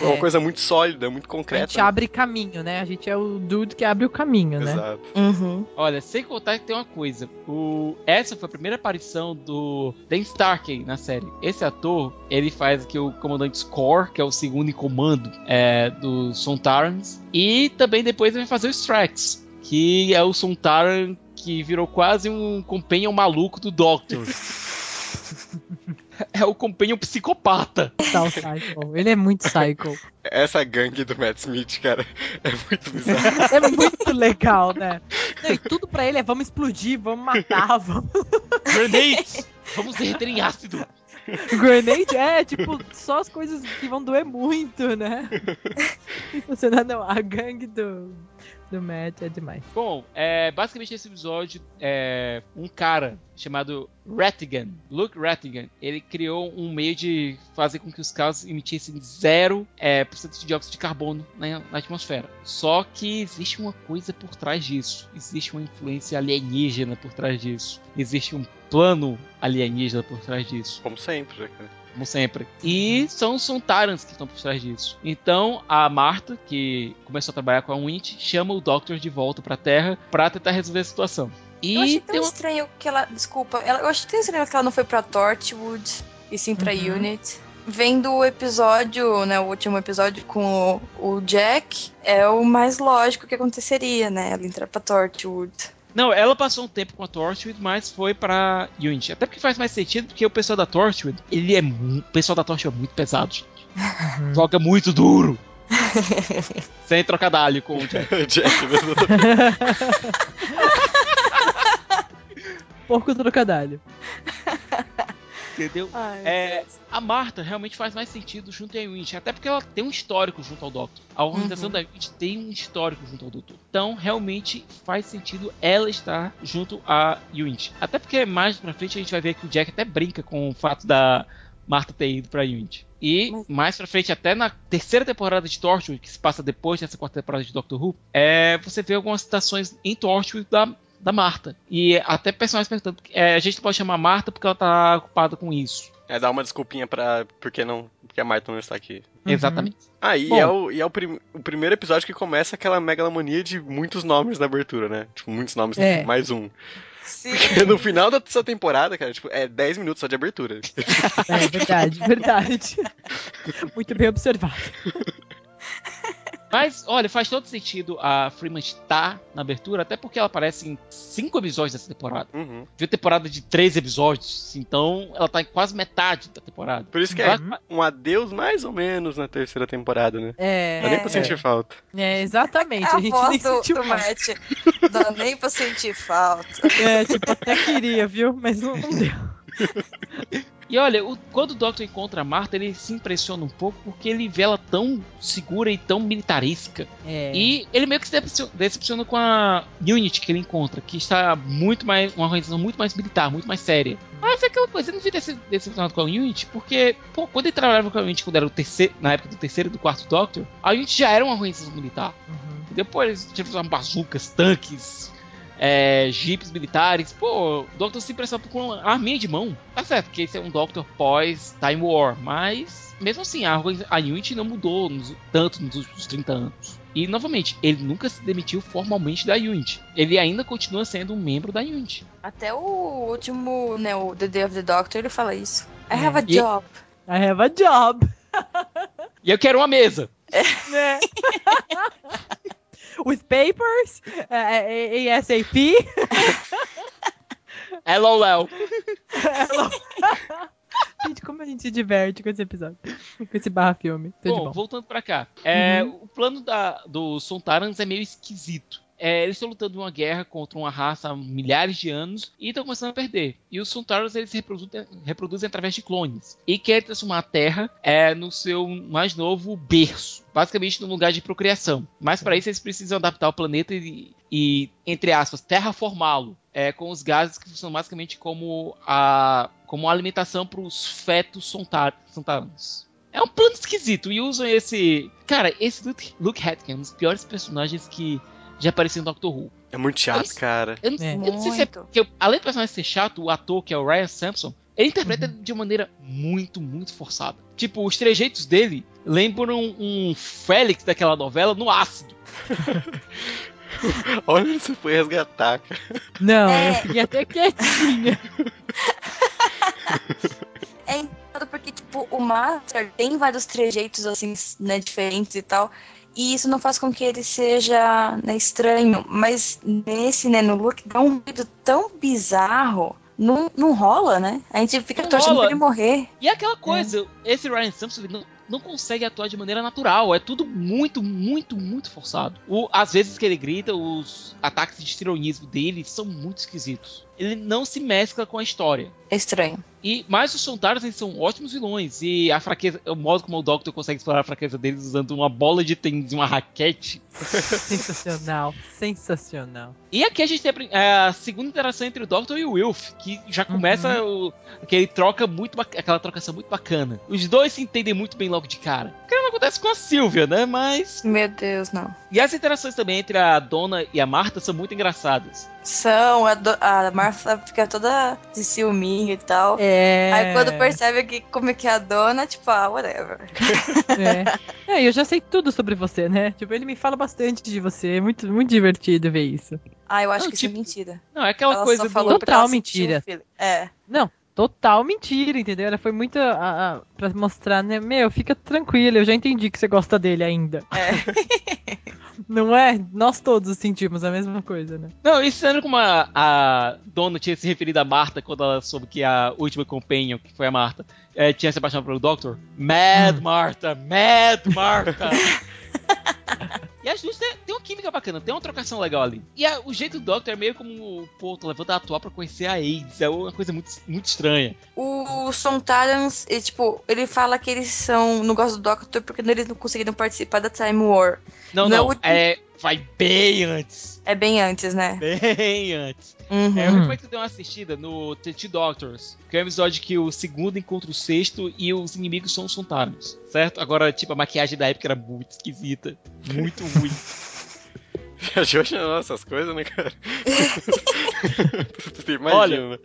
É uma É. coisa muito sólida, muito A concreta. gente abre caminho, né? A gente é o dude que abre o caminho, né? Exato. Uhum. Olha, sem contar que tem uma coisa. O... Essa foi a primeira aparição do Dan Starkey na série. Esse ator, ele faz aqui o comandante Score, que é o segundo em comando é, do Sontarans. E também depois ele vai fazer o Strax, que é o Sontaran que virou quase um companion maluco do Doctor. é o companion psicopata. Tá o Psycho. Ele é muito psycho. Essa gangue do Matt Smith, cara, é muito bizarro. É muito legal, né? Não, e tudo pra ele é vamos explodir, vamos matar, vamos. Grenades! Vamos derreter em ácido. Grenade é, tipo, só as coisas que vão doer muito, né? Você não, não, a gangue do, do Matt é demais. Bom, é, basicamente nesse episódio, é, um cara chamado Rattigan, Luke Rattigan, ele criou um meio de fazer com que os carros emitissem zero é, por cento de dióxido de carbono na, na atmosfera. Só que existe uma coisa por trás disso. Existe uma influência alienígena por trás disso. Existe um plano alienígena por trás disso Como sempre, né, cara? Como sempre. E são os Sontarans que estão por trás disso. Então a Marta, que começou a trabalhar com a Wint, chama o Doctor de volta pra Terra pra tentar resolver a situação. E eu achei tão uma... estranho que ela. Desculpa, ela- eu achei tão estranho que ela não foi pra Torchwood e sim pra Uhum. Unit. Vendo o episódio, né, o último episódio com o, o Jack, é o mais lógico que aconteceria, né? Ela entrar pra Torchwood. Não, ela passou um tempo com a Torchwood, mas foi pra Unity. Até porque faz mais sentido, porque o pessoal da Torchwood, ele é o pessoal da Torchwood é muito pesado, gente. Joga muito duro. Sem trocadilho com o Jack. Jack, mesmo. Porco trocadilho. Entendeu? Ai, É, a Marta realmente faz mais sentido junto à Unity, até porque ela tem um histórico junto ao Doctor. A organização Uhum. da Unity tem um histórico junto ao Doutor. Então, realmente faz sentido ela estar junto à Unity. Até porque mais pra frente a gente vai ver que o Jack até brinca com o fato da Marta ter ido pra Unity. E mais pra frente, até na terceira temporada de Torchwood, que se passa depois dessa quarta temporada de Doctor Who, é, você vê algumas citações em Torchwood da, da Marta. E até personagens perguntando, é, a gente não pode chamar Marta porque ela tá ocupada com isso. É dar uma desculpinha pra. Porque não. Porque a Marta não está aqui. Uhum. Exatamente. Ah, e Bom. é, o, e é o, prim- o primeiro episódio que começa aquela megalomania de muitos nomes na abertura, né? Tipo, muitos nomes, É. mais um. Sim. Porque no final dessa temporada, cara, tipo, é 10 minutos só de abertura. É verdade, verdade. Muito bem observado. Mas, olha, faz todo sentido a Freeman estar na abertura, até porque ela aparece em cinco episódios dessa temporada. Uhum. De uma temporada de três episódios, então ela tá em quase metade da temporada. Por isso que é Ela- um adeus mais ou menos na terceira temporada, né? É, Dá nem pra É. sentir falta. é exatamente. É a a gente voz nem do, sentiu do. Matt. Dá nem pra sentir falta. É, tipo, até queria, viu? Mas não, não deu. E olha, o- quando o Doctor encontra a Marta, ele se impressiona um pouco porque ele vê ela tão segura e tão militaresca. É. E ele meio que se decepciona, com a Unity que ele encontra, que está muito mais. uma organização muito mais militar, muito mais séria. Mas é aquela coisa, ele não devia ter se decepcionado com a Unity, porque, pô, quando ele trabalhava com a Unity quando era o terceiro, na época do terceiro e do quarto Doctor, a Unity já era uma organização militar. Uhum. Depois eles tiveram bazucas, tanques, é, jipes militares. Pô, o Doctor se impressiona com uma arminha de mão. Tá certo que esse é um Doctor pós Time War, mas mesmo assim, a, a Unity não mudou nos- tanto nos últimos 30 anos. E novamente, ele nunca se demitiu formalmente da Unity. Ele ainda continua sendo um membro da Unity. Até o último, né, o The Day of the Doctor, ele fala isso. I É. have a E- job. I have a job. E eu quero uma mesa. né? With papers, uh, ASAP. Hello, Léo. Gente, como a gente se diverte com esse episódio. Com esse barra filme. Bom, bom. voltando pra cá. É, Uhum. O plano da, do Sontarans é meio esquisito. É, eles estão lutando uma guerra contra uma raça há milhares de anos e estão começando a perder. E os Sontarans eles se reproduzem, reproduzem através de clones. E querem transformar a Terra é, no seu mais novo berço. Basicamente no lugar de procriação. Mas para isso eles precisam adaptar o planeta e, e, entre aspas, terraformá-lo. É, com os gases que funcionam basicamente como a como alimentação para os fetos Sontarans. É um plano esquisito e usam esse. Cara, esse Luke, Luke Hatkin é um dos piores personagens que já apareceu no Doctor Who. É muito chato, Mas- cara. Eu não, É. eu não sei se é Muito. porque, além do personagem ser chato, o ator, que é o Ryan Sampson, ele interpreta de uma maneira muito, muito forçada. Tipo, os trejeitos dele lembram um Félix daquela novela no ácido. Olha onde você foi resgatar, cara. Não, É. eu fiquei até quietinha. É engraçado porque, tipo, o Master tem vários trejeitos, assim, né, diferentes e tal. E isso não faz com que ele seja né, estranho. Mas nesse, né, no look, dá um medo tão bizarro. Não, não rola, né? A gente fica Não torcendo rola. pra ele morrer. E é aquela coisa, esse Ryan Sampson não, não consegue atuar de maneira natural. É tudo muito, muito, muito forçado. O, às vezes que ele grita, os ataques de estironismo dele são muito esquisitos. Ele não se mescla com a história. É estranho. E mas os Sontarans eles são ótimos vilões e a fraqueza, o modo como o Doctor consegue explorar a fraqueza deles usando uma bola de tênis e uma raquete. Sensacional, sensacional. E aqui a gente tem a prim- a segunda interação entre o Doctor e o Wilf, que já começa o, que ele troca muito aquela trocação muito bacana. Os dois se entendem muito bem logo de cara. O que não acontece com a Sylvia, né? Mas Meu Deus, não. e as interações também entre a Dona e a Marta são muito engraçadas. São, a, do- a Martha fica toda de ciúminho e tal. É. Aí quando percebe que como é que é a dona, tipo, ah, whatever. É. é, eu já sei tudo sobre você, né? Tipo, ele me fala bastante de você. É muito, muito divertido ver isso. Ah, eu acho Não, que tipo, isso é mentira. Não, é aquela ela coisa do- Total mentira. feeling. É. Não, total mentira, entendeu? Ela foi muito a, a, pra mostrar, né? Meu, fica tranquilo, eu já entendi que você gosta dele ainda. É. Não é? Nós todos sentimos a mesma coisa, né? Não, isso sendo como a, a dona tinha se referido a Marta quando ela soube que a última companion, que foi a Marta, eh, tinha se apaixonado pelo Doctor. Mad Hum. Marta, Mad Marta. e as duas têm, têm uma química bacana, tem uma trocação legal ali. E a- o jeito do Doctor é meio como o Paul levanta a atuar pra conhecer a AIDS, é uma coisa muito, muito estranha. O Sontarans, ele, tipo, ele fala que eles são. Não gosta do Doctor porque eles não conseguiram participar da Time War. Não, Não, não, o- é, vai bem antes. É bem antes, né? Bem antes. Uhum. É, eu recomendo que você dê uma assistida no The Two Doctors, que é um episódio que o segundo encontra o sexto e os inimigos são os Sontarans, certo? Agora, tipo, a maquiagem da época era muito esquisita, muito ruim. Viajou achando essas coisas, né, cara? tu imagina, Olha.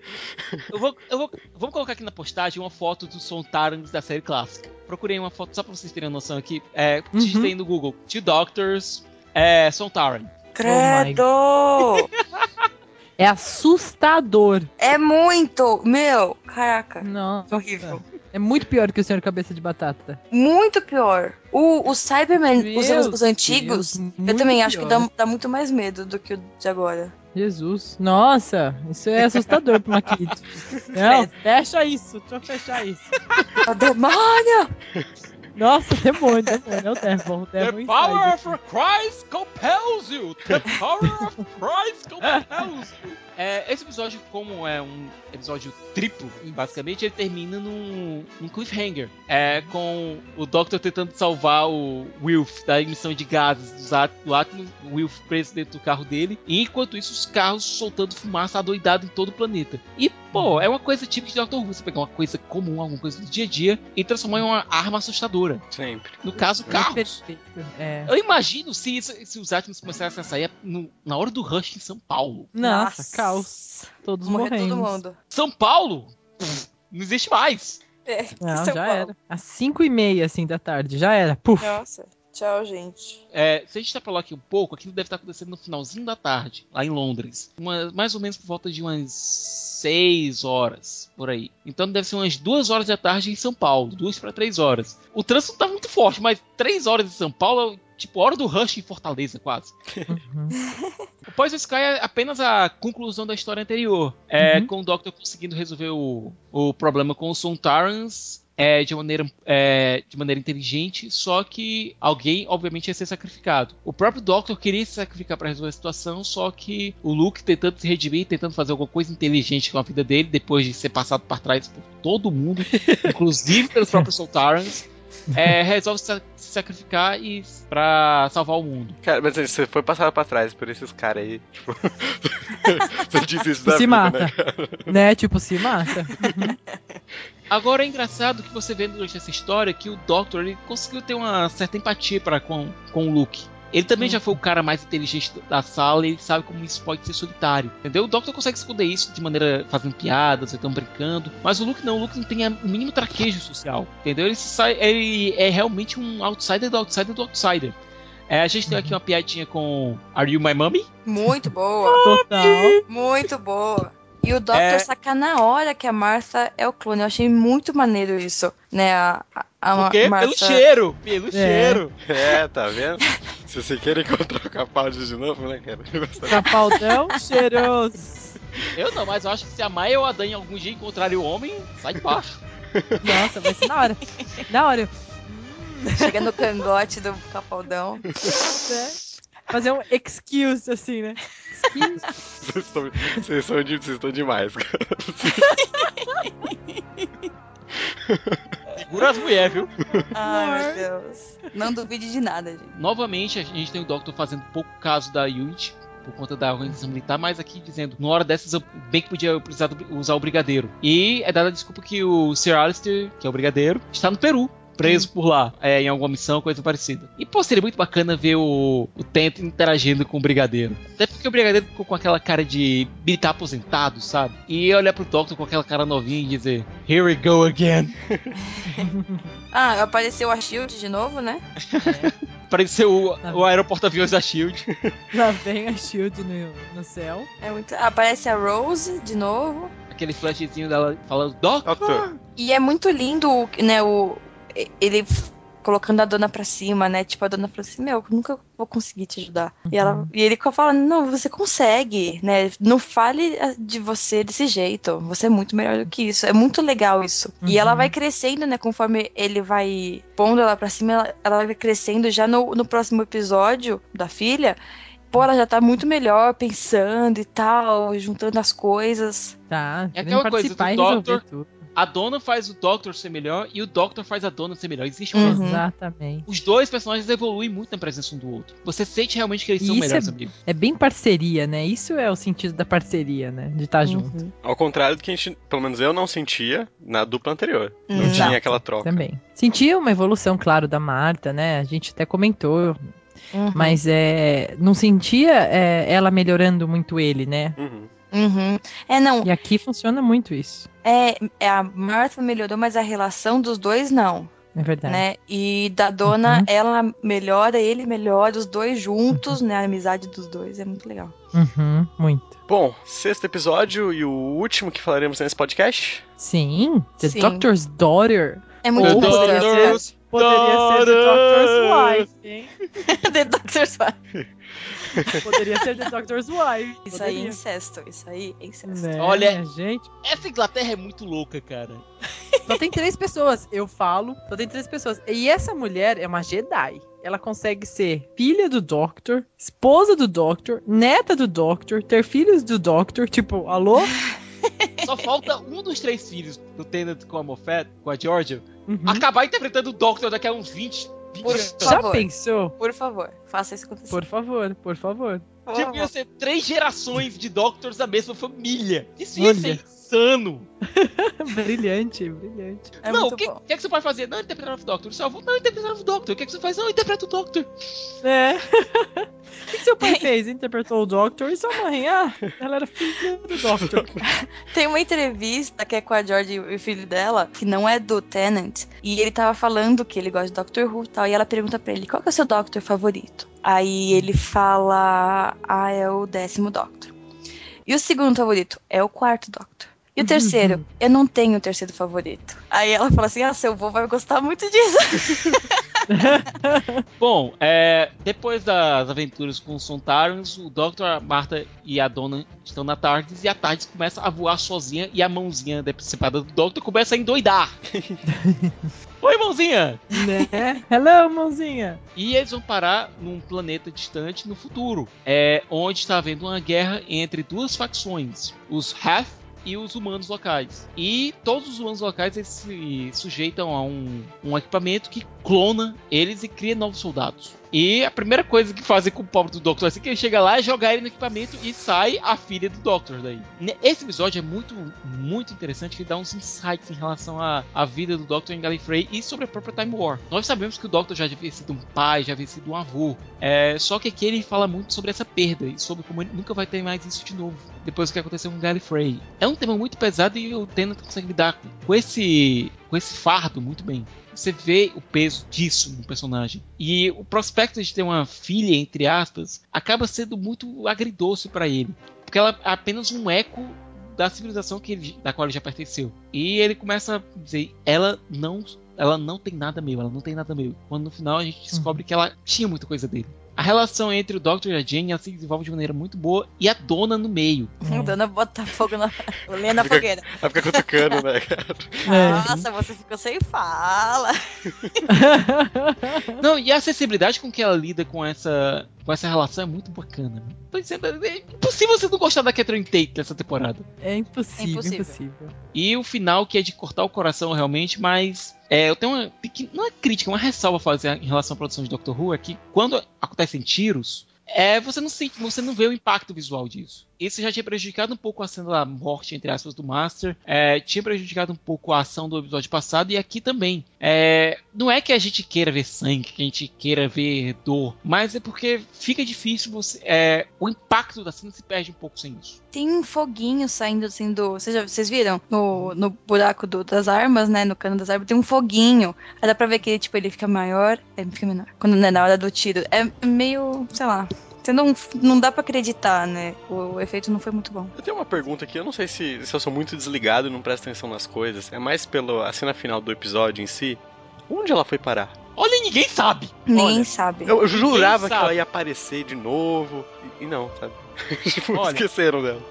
Eu vou, eu vou, vamos colocar aqui na postagem uma foto dos Sontarans da série clássica. Procurei uma foto só pra vocês terem uma noção aqui. É, Uhum. digitei no Google, Two Doctors, é, Sontaran. Credo! É assustador. é muito! Meu, caraca. Nossa. Horrível. É muito pior que o Senhor Cabeça de Batata. Muito pior. O, o Cyberman, os, Meu os antigos, Deus, eu também acho que pior. dá, dá muito mais medo do que o de agora. Jesus. Nossa, isso é assustador pro Maquito. Não, fecha isso. Deixa eu fechar isso. A demônio! Nossa, demônio, demônio. É o Devil. O The power inside. of Christ compels you! The power of Christ compels you! É, esse episódio, como é um episódio triplo, basicamente, ele termina num, num cliffhanger. É, com o Doctor tentando salvar o Wilf da emissão de gases do átomo, o Wilf preso dentro do carro dele, e enquanto isso os carros soltando fumaça adoidado em todo o planeta. E, pô, é uma coisa típica de Doctor Who, você pegar uma coisa comum, alguma coisa do dia a dia, e transformar em uma arma assustadora. Sempre. No caso, É carros. perfeito. É. Eu imagino se, se os átomos começassem a sair no- na hora do rush em São Paulo. Nossa, caos. Todos morrendo. todo mundo. São Paulo? Pff, não existe mais. É, Não, São já Paulo. era. Às 5 e meia, assim, da tarde. Já era. Puf. Nossa. Tchau, gente. É, se a gente tá pra lá aqui um pouco, aquilo deve estar acontecendo no finalzinho da tarde, lá em Londres. Uma- mais ou menos por volta de umas 6 horas, por aí. Então deve ser umas 2 horas da tarde em São Paulo, 2 para 3 horas. O trânsito tá muito forte, mas 3 horas em São Paulo é tipo hora do rush em Fortaleza, quase. Uhum. O Poison Sky é apenas a conclusão da história anterior. É, Uhum. Com o Doctor conseguindo resolver o, o problema com os Sontarans é, de, maneira, é, de maneira inteligente, só que alguém, obviamente, ia ser sacrificado. O próprio Doctor queria se sacrificar para resolver a situação, só que o Luke tentando se redimir, tentando fazer alguma coisa inteligente com a vida dele, depois de ser passado para trás por todo mundo, inclusive pelos próprios Soltarans, é, resolve se sacrificar e para salvar o mundo. Cara, mas você foi passado pra trás por esses caras aí. Tipo. você disse isso Tipo, da se vida, mata. né, cara? Né? Tipo, se mata. Agora é engraçado que você vê durante essa história que o Doctor ele conseguiu ter uma certa empatia para com, com o Luke. Ele também já foi o cara mais inteligente da sala e ele sabe como isso pode ser solitário. Entendeu? O Doctor consegue esconder isso de maneira fazendo piadas, ou então brincando. Mas o Luke não, o Luke não tem o mínimo traquejo social. Entendeu? Ele, sai, ele é realmente um outsider do outsider do outsider. É, a gente tem aqui uma piadinha com Are You My Mommy? Muito boa. Total. Muito boa. E o Doctor É. saca na hora que a Martha é o clone. Eu achei muito maneiro isso, né? A, a, a Por quê? Martha... Pelo cheiro! Pelo cheiro! É, tá vendo? Se você quer encontrar o Capaldi de novo, né, cara? Capaldão cheiroso. Eu não, mas eu acho que se a Maia ou a Dan em algum dia encontrarem o homem, sai de baixo. Nossa, vai ser na hora. Na hora. Chega no cangote do Capaldão. né? Fazer um excuse, assim, né? Vocês estão, vocês são de- vocês estão demais, cara. Segura as mulheres, viu? Ai, meu Deus. Não duvide de nada, gente. Novamente, a gente tem o Doctor fazendo pouco caso da Unity por conta da organização militar, mas aqui dizendo, numa hora dessas, eu bem que podia precisar usar o Brigadeiro. E é dada a desculpa que o Sir Alistair, que é o Brigadeiro, está no Peru. Preso por lá, é, em alguma missão, coisa parecida. E, pô, seria muito bacana ver o, o Tento interagindo com o Brigadeiro. Até porque o Brigadeiro ficou com aquela cara de militar aposentado, sabe? E olhar pro Doctor com aquela cara novinha e dizer: Here we go again. Ah, apareceu a Shield de novo, né? Pareceu o, o aeroporto-aviões da Shield. Lá vem a Shield no, no céu. É muito... Aparece a Rose de novo. Aquele flashzinho dela falando: Doctor. Doctor, E é muito lindo, né, o... Ele colocando a dona pra cima, né? Tipo, a dona falou assim, meu, eu nunca vou conseguir te ajudar. E, ela, e ele fala, não, você consegue, né? Não fale ah, de você desse jeito. Você é muito melhor do que isso. É muito legal isso. E Uhum. ela vai crescendo, né? Conforme ele vai pondo ela pra cima, ela, ela vai crescendo já no, no próximo episódio da filha. Pô, ela já tá muito melhor, pensando e tal, juntando as coisas. Tá, É aquela coisa participar do e tudo. A dona faz o Doctor ser melhor e o Doctor faz a dona ser melhor. Existe uma. Uhum. Exatamente. Os dois personagens evoluem muito na presença um do outro. Você sente realmente que eles são Isso melhores é- amigos. É bem parceria, né? Isso é o sentido da parceria, né? De estar junto. ao contrário do que a gente, pelo menos eu não sentia na dupla anterior. Não Exato. tinha aquela troca. Também. Sentia uma evolução, claro, da Marta, né? A gente até comentou, Uhum. mas é, não sentia é, ela melhorando muito ele, né? Uhum. Uhum. É, não, E aqui funciona muito isso, é, é a Martha melhorou, mas a relação dos dois não, é verdade. né? E da dona, Uhum. ela melhora, ele melhora, os dois juntos, né? A amizade dos dois é muito legal. Uhum, muito. Bom, sexto episódio e o último que falaremos nesse podcast. Sim, The Sim. Doctor's Daughter. É muito bom. poderia ser, poderia ser The Doctor's Wife, hein? The Doctor's Wife. Poderia ser The Doctor's Wife. Isso aí é poderia. incesto, isso aí é incesto. Né, Olha- gente. Essa Inglaterra é muito louca, cara. Só tem três pessoas, eu falo. Só tem três pessoas. E essa mulher é uma Jedi. Ela consegue ser filha do Doctor, esposa do Doctor, neta do Doctor, ter filhos do Doctor. Tipo, alô? Só falta um dos três filhos do Tennant com a Moffat, com a Georgia, Uhum. acabar interpretando o Doctor daqui a uns 20, 20 Por. Já favor. pensou? Por favor, faça isso acontecer. Por favor, por favor. Por Tipo, ia ser três gerações de Doctors da mesma família. Isso ia Olha. ser insano. brilhante, brilhante. É não, o que, que é que você pode fazer? Não, interpretar o Doctor. Salvo, não, interpretar o Doctor. O que, é que você faz? Não, interpreta o Doctor. É. O que, que seu pai fez? Interpretou o Doctor e sua mãe? Ah, ela era filha do Doctor. Tem uma entrevista que é com a George e o filho dela, que não é do Tennant, e ele tava falando que ele gosta de Doctor Who e tal, e ela pergunta pra ele, qual que é o seu Doctor favorito? Aí ele fala, ah, é o décimo Doctor. E o segundo favorito? É o quarto Doctor. E o terceiro? Eu não tenho o terceiro favorito. Aí ela fala assim, ah, seu avô vai gostar muito disso. Bom, é, depois das aventuras com os Sontarans, o Dr. a Marta e a Dona estão na TARDIS e a TARDIS começa a voar sozinha e a mãozinha decepcionada do Dr. começa a endoidar. Oi, mãozinha! né? Hello, mãozinha. E eles vão parar num planeta distante no futuro, é, onde está havendo uma guerra entre duas facções, os Hath e os humanos locais. E todos os humanos locais eles se sujeitam a um, um equipamento que clona eles e cria novos soldados. E a primeira coisa que fazem com o pobre do Doctor assim que ele chega lá é jogar ele no equipamento e sai a filha do Doctor daí. Esse episódio é muito, muito interessante que dá uns insights em relação à, à vida do Doctor em Gallifrey e sobre a própria Time War. Nós sabemos que o Doctor já havia sido um pai, já havia sido um avô. É, só que aqui ele fala muito sobre essa perda e sobre como ele nunca vai ter mais isso de novo. Depois do que aconteceu com Gallifrey. É um tema muito pesado e o Tennant consegue lidar com esse, com esse fardo muito bem. Você vê o peso disso no personagem. E o prospecto de ter uma filha, entre aspas, acaba sendo muito agridoce para ele. Porque ela é apenas um eco da civilização que ele, da qual ele já pertenceu. E ele começa a dizer: ela não, ela não tem nada meu, ela não tem nada meu. Quando no final a gente descobre que ela tinha muita coisa dele. A relação entre o Doctor e a Jane ela se desenvolve de maneira muito boa e a dona no meio. É. Dando botar fogo na. lenha na Fica- fogueira. Vai ficar cutucando, né, cara? É. Nossa, você ficou sem fala. Não, e a acessibilidade com que ela lida com essa, com essa relação é muito bacana. Tô dizendo, é impossível você não gostar da Catherine Tate dessa temporada. É impossível, É impossível. impossível. E o final, que é de cortar o coração realmente, mas é, eu tenho uma pequena, não é crítica, uma ressalva a fazer em relação à produção de Doctor Who, é que quando acontecem tiros, é, você não sente, você não vê o impacto visual disso. Isso já tinha prejudicado um pouco a cena da morte, entre aspas, do Master. é, tinha prejudicado um pouco a ação do episódio passado e aqui também. É, não é que a gente queira ver sangue, que a gente queira ver dor, mas é porque fica difícil você. é, o impacto da cena se perde um pouco sem isso. Tem um foguinho saindo assim do. Vocês, já- vocês viram? No, no buraco do- das armas, né? No cano das armas, tem um foguinho. Aí dá pra ver que ele, tipo, ele fica maior. Ele fica menor. Quando é na hora do tiro. É meio. sei lá. Você não, não dá pra acreditar, né? O, efeito não foi muito bom. Eu tenho uma pergunta aqui, eu não sei se, se eu sou muito desligado e não presto atenção nas coisas. É mais pela cena final do episódio em si. Onde ela foi parar? Olha, ninguém sabe! Nem Olha, sabe. Eu, eu jurava que sabe. ela ia aparecer de novo. E, e não, sabe? tipo, Olha. esqueceram dela.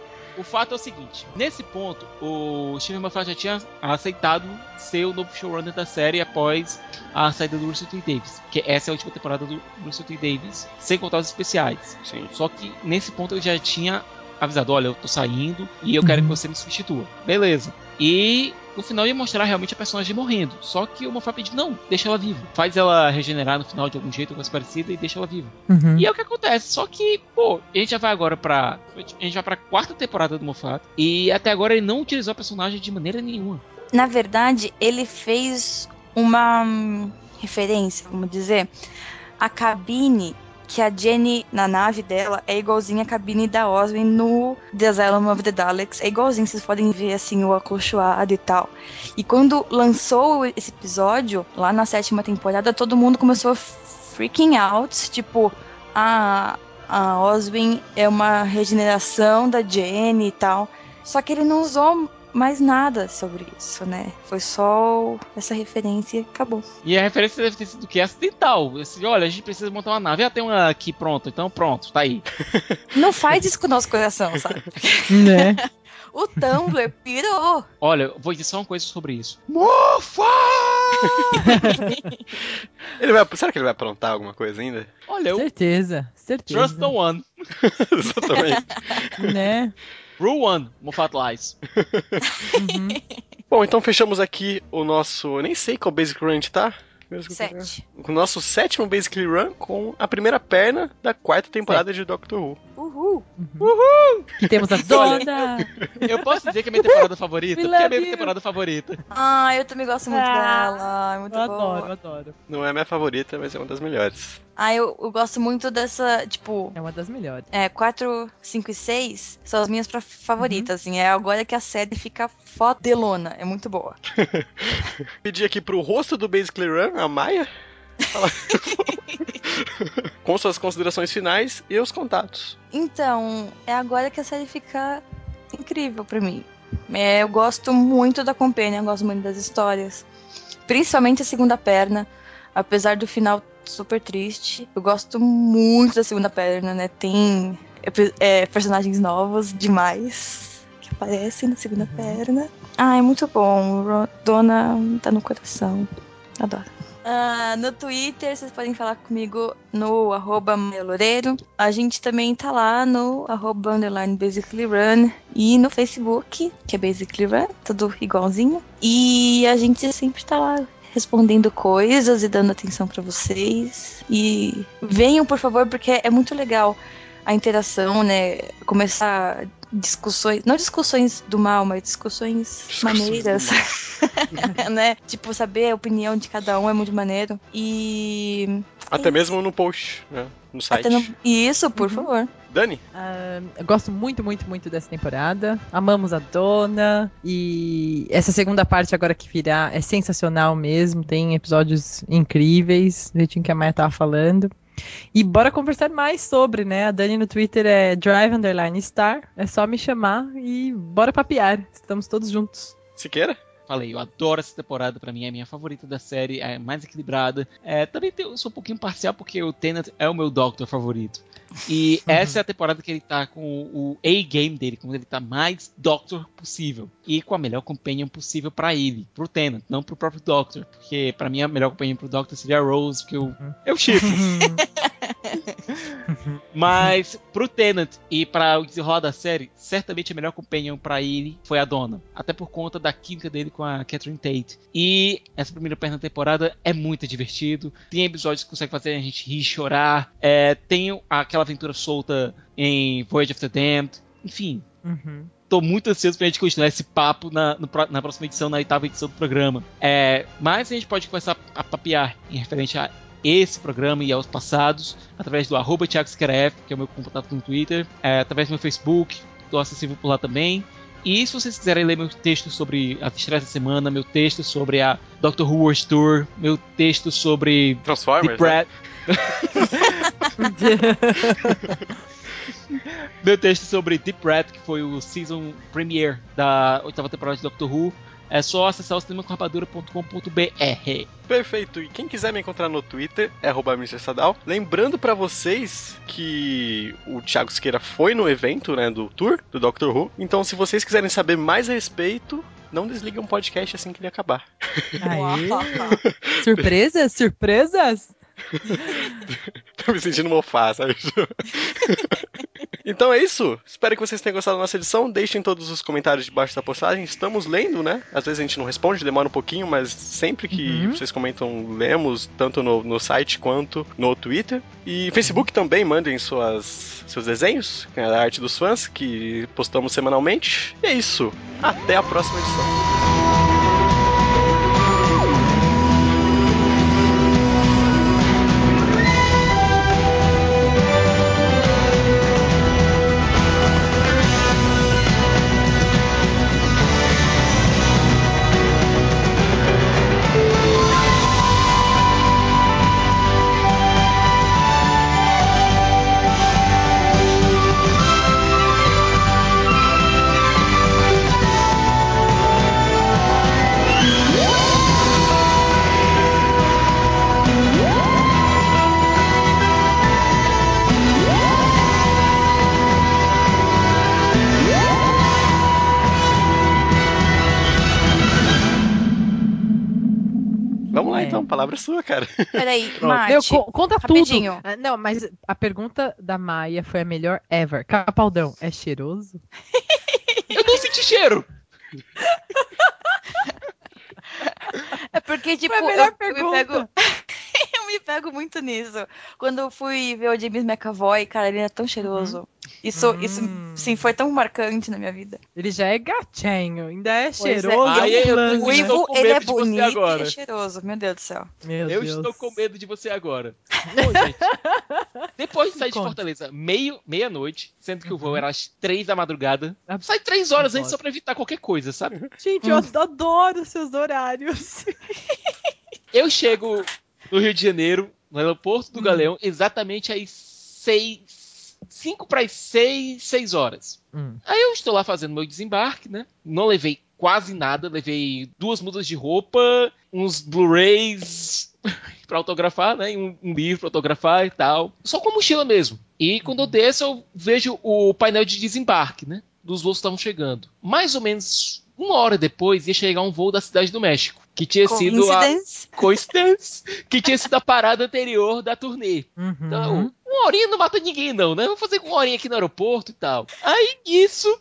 O fato é o seguinte: nesse ponto, o Steven Moffat já tinha aceitado ser o novo showrunner da série após a saída do Russell T. Davis. Que essa é a última temporada do Russell T. Davis, sem contar os especiais. Sim. Só que nesse ponto eu já tinha avisado: olha, eu tô saindo e eu quero que você me substitua. Beleza. E no final ia mostrar realmente a personagem morrendo. Só que o Moffat pediu: não, deixa ela viva. Faz ela regenerar no final de algum jeito, coisa parecida, e deixa ela viva. Uhum. E é o que acontece. Só que, pô, a gente já vai agora pra. A gente vai pra quarta temporada do Moffat. E até agora ele não utilizou a personagem de maneira nenhuma. Na verdade, ele fez uma hum, referência, vamos dizer. A cabine que a Jenny, na nave dela, é igualzinha a cabine da Oswin no The Asylum of the Daleks. É igualzinho, vocês podem ver, assim, o acolchoado e tal. E quando lançou esse episódio, lá na sétima temporada, todo mundo começou freaking out. Tipo, a, a Oswin é uma regeneração da Jenny e tal. Só que ele não usou mais nada sobre isso, né? Foi só essa referência e acabou. E a referência deve ter sido que acidental. Esse, olha, a gente precisa montar uma nave. Ah, tem uma aqui pronto. Então pronto, tá aí. Não faz isso com o nosso coração, sabe? Né? O Tumblr pirou. Olha, eu vou dizer só uma coisa sobre isso. Ele vai, será que ele vai aprontar alguma coisa ainda? Olha, eu Certeza, certeza. trust no one. Exatamente. Né? Rule one, Moffat lies. Uhum. Bom, então fechamos aqui o nosso. Eu nem sei qual Basic Run a gente tá. Sete. O nosso sétimo Basically Run com a primeira perna da quarta temporada de Doctor Who. Uhul. Temos a Dona. Eu posso dizer que é minha temporada favorita? Porque é minha you. temporada favorita. Ah, eu também gosto muito Ah, dela. É muito Eu boa. adoro, eu adoro. Não é a minha favorita, mas é uma das melhores. Ah, eu, eu gosto muito dessa, tipo, É uma das melhores. é, 4, 5 e 6 são as minhas pra- favoritas, assim. É agora que a série fica fodelona. É muito boa. Pedi aqui pro rosto do Basically Run, a Maia. com suas considerações finais e os contatos. Então, é agora que a série fica incrível pra mim. É, eu gosto muito da Companion, eu gosto muito das histórias. Principalmente a segunda perna. apesar do final super triste, eu gosto muito da segunda perna, né? Tem é, personagens novos demais que aparecem na segunda perna. Ah, é muito bom. Dona tá no coração. Adoro. Uh, no Twitter, vocês podem falar comigo no arroba Loureiro. A gente também tá lá no arroba underline Basically Run e no Facebook, que é Basically Run, tudo igualzinho. E a gente sempre tá lá respondendo coisas e dando atenção para vocês. E venham, por favor, porque é muito legal a interação, né? Começar discussões, não discussões do mal, mas discussões, discussões maneiras, né? Tipo, saber a opinião de cada um é muito maneiro. E. Até mesmo no post, né? No site. No... Isso, por uhum. favor. Dani? Uh, eu gosto muito, muito, muito dessa temporada. Amamos a dona. E essa segunda parte agora que virá é sensacional mesmo. Tem episódios incríveis, do jeitinho que a Maia tava falando. E bora conversar mais sobre, né? A Dani no Twitter é drive underline star. É só me chamar e bora papiar. Estamos todos juntos. Siqueira? Falei, eu adoro essa temporada, para mim é a minha favorita da série, é mais equilibrada. É, também eu sou um pouquinho parcial porque o Tennant é o meu Doctor favorito. E essa é a temporada que ele tá com o A-game dele, quando ele tá mais Doctor possível. E com a melhor companion possível para ele, pro Tennant, não pro próprio Doctor. Porque para mim a melhor companion pro Doctor seria a Rose, que eu, uhum. eu chifro. Mas pro Tennant e para o desenrolar da série, certamente a melhor companion para ele foi a Donna. Até por conta da química dele com a Catherine Tate. E essa primeira perna da temporada é muito divertido. Tem episódios que consegue fazer a gente rir e chorar. É, tem aquela aventura solta em Voyage of the Damned. Enfim. Uhum tô muito ansioso pra gente continuar esse papo na, no, na próxima edição, na oitava edição do programa. É, mas a gente pode começar a papear em referente a esse programa e aos passados através do arroba Thiago que é o meu contato no Twitter, é, através do meu Facebook, estou acessível por lá também. E se vocês quiserem ler meu texto sobre a estreias da semana, meu texto sobre a Doctor Who World Tour, meu texto sobre Transformers, né? meu texto sobre Deep Red, que foi o season premiere da oitava temporada de Doctor Who, é só acessar o cinemacorrapadura.com.br. Perfeito. E quem quiser me encontrar no Twitter é arroba Sadal. Lembrando para vocês que o Thiago Siqueira foi no evento, né, do tour do Doctor Who. Então, se vocês quiserem saber mais a respeito, não desliguem um podcast assim que ele acabar. Surpresas? Surpresas? Tô me sentindo mofá, sabe? então é isso. Espero que vocês tenham gostado da nossa edição. Deixem todos os comentários debaixo da postagem. Estamos lendo, né? Às vezes a gente não responde, demora um pouquinho, mas sempre que uhum. vocês comentam, lemos, tanto no, no site quanto no Twitter. E Facebook também, mandem suas, seus desenhos, é a arte dos fãs, que postamos semanalmente. E é isso. Até a próxima edição. Palavra é sua, cara. Peraí, Mate, Meu, co conta rapidinho. tudo. Ah, não, mas a pergunta da Maia foi a melhor ever. Capaldão, é cheiroso? Eu não senti cheiro! É porque, tipo, eu, eu, me pego. eu me pego muito nisso. Quando eu fui ver o James McAvoy, cara, ele é tão cheiroso. Uhum. Isso, hum. isso, sim, foi tão marcante na minha vida. Ele já é gatinho, ainda é pois é. cheiroso. É. é eu, eu, eu, ele é bonito e é cheiroso, meu Deus do céu. Meu eu Deus. estou com medo de você agora. Bom, gente, depois de sair de Fortaleza meio, meia-noite, sendo que uhum. o voo uhum. era às três da madrugada, sai três horas antes só pra evitar qualquer coisa, sabe? Gente, eu hum. adoro seus horários. eu chego no Rio de Janeiro, no aeroporto do hum. Galeão, exatamente às seis 5 para as 6, 6 horas. Hum. Aí eu estou lá fazendo meu desembarque, né? Não levei quase nada, levei duas mudas de roupa, uns Blu-rays pra autografar, né? Um, um livro pra autografar e tal. Só com a mochila mesmo. E quando eu desço, eu vejo o painel de desembarque, né? Dos voos que estavam chegando. Mais ou menos uma hora depois ia chegar um voo da cidade do México. Que tinha sido a coincidência, que tinha sido a parada anterior da turnê. Uhum. Então, uma horinha não mata ninguém, não, né? Vou fazer com uma horinha aqui no aeroporto e tal. Aí, nisso,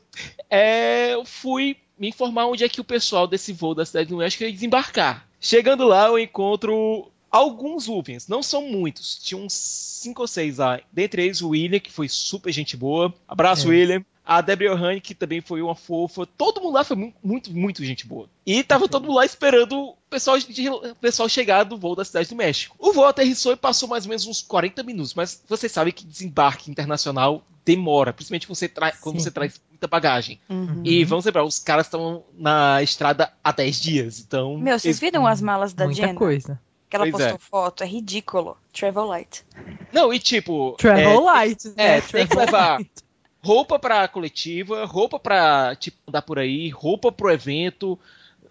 é, eu fui me informar onde é que o pessoal desse voo da cidade do México ia desembarcar. Chegando lá, eu encontro alguns Luvians, não são muitos. Tinha uns cinco ou seis lá. Dentre eles, o William, que foi super gente boa. Abraço, É. William. A Debbie Ohane, que também foi uma fofa. Todo mundo lá foi mu- muito, muito gente boa. E tava todo mundo lá esperando o pessoal, de- o pessoal chegar do voo da cidade do México. O voo aterrissou e passou mais ou menos uns 40 minutos. Mas você sabe que desembarque internacional demora. Principalmente você quando você traz muita bagagem. Uhum. E vamos lembrar, os caras estão na estrada há 10 dias. Então. Meu, vocês eles- viram as malas da Muita Jenna? coisa. Que ela Pois postou é. foto, é ridículo. Travel Light. Não, e tipo. Travel é, light, né? é, tem que Travel levar- light. Roupa pra coletiva, roupa pra tipo, andar por aí, roupa pro evento.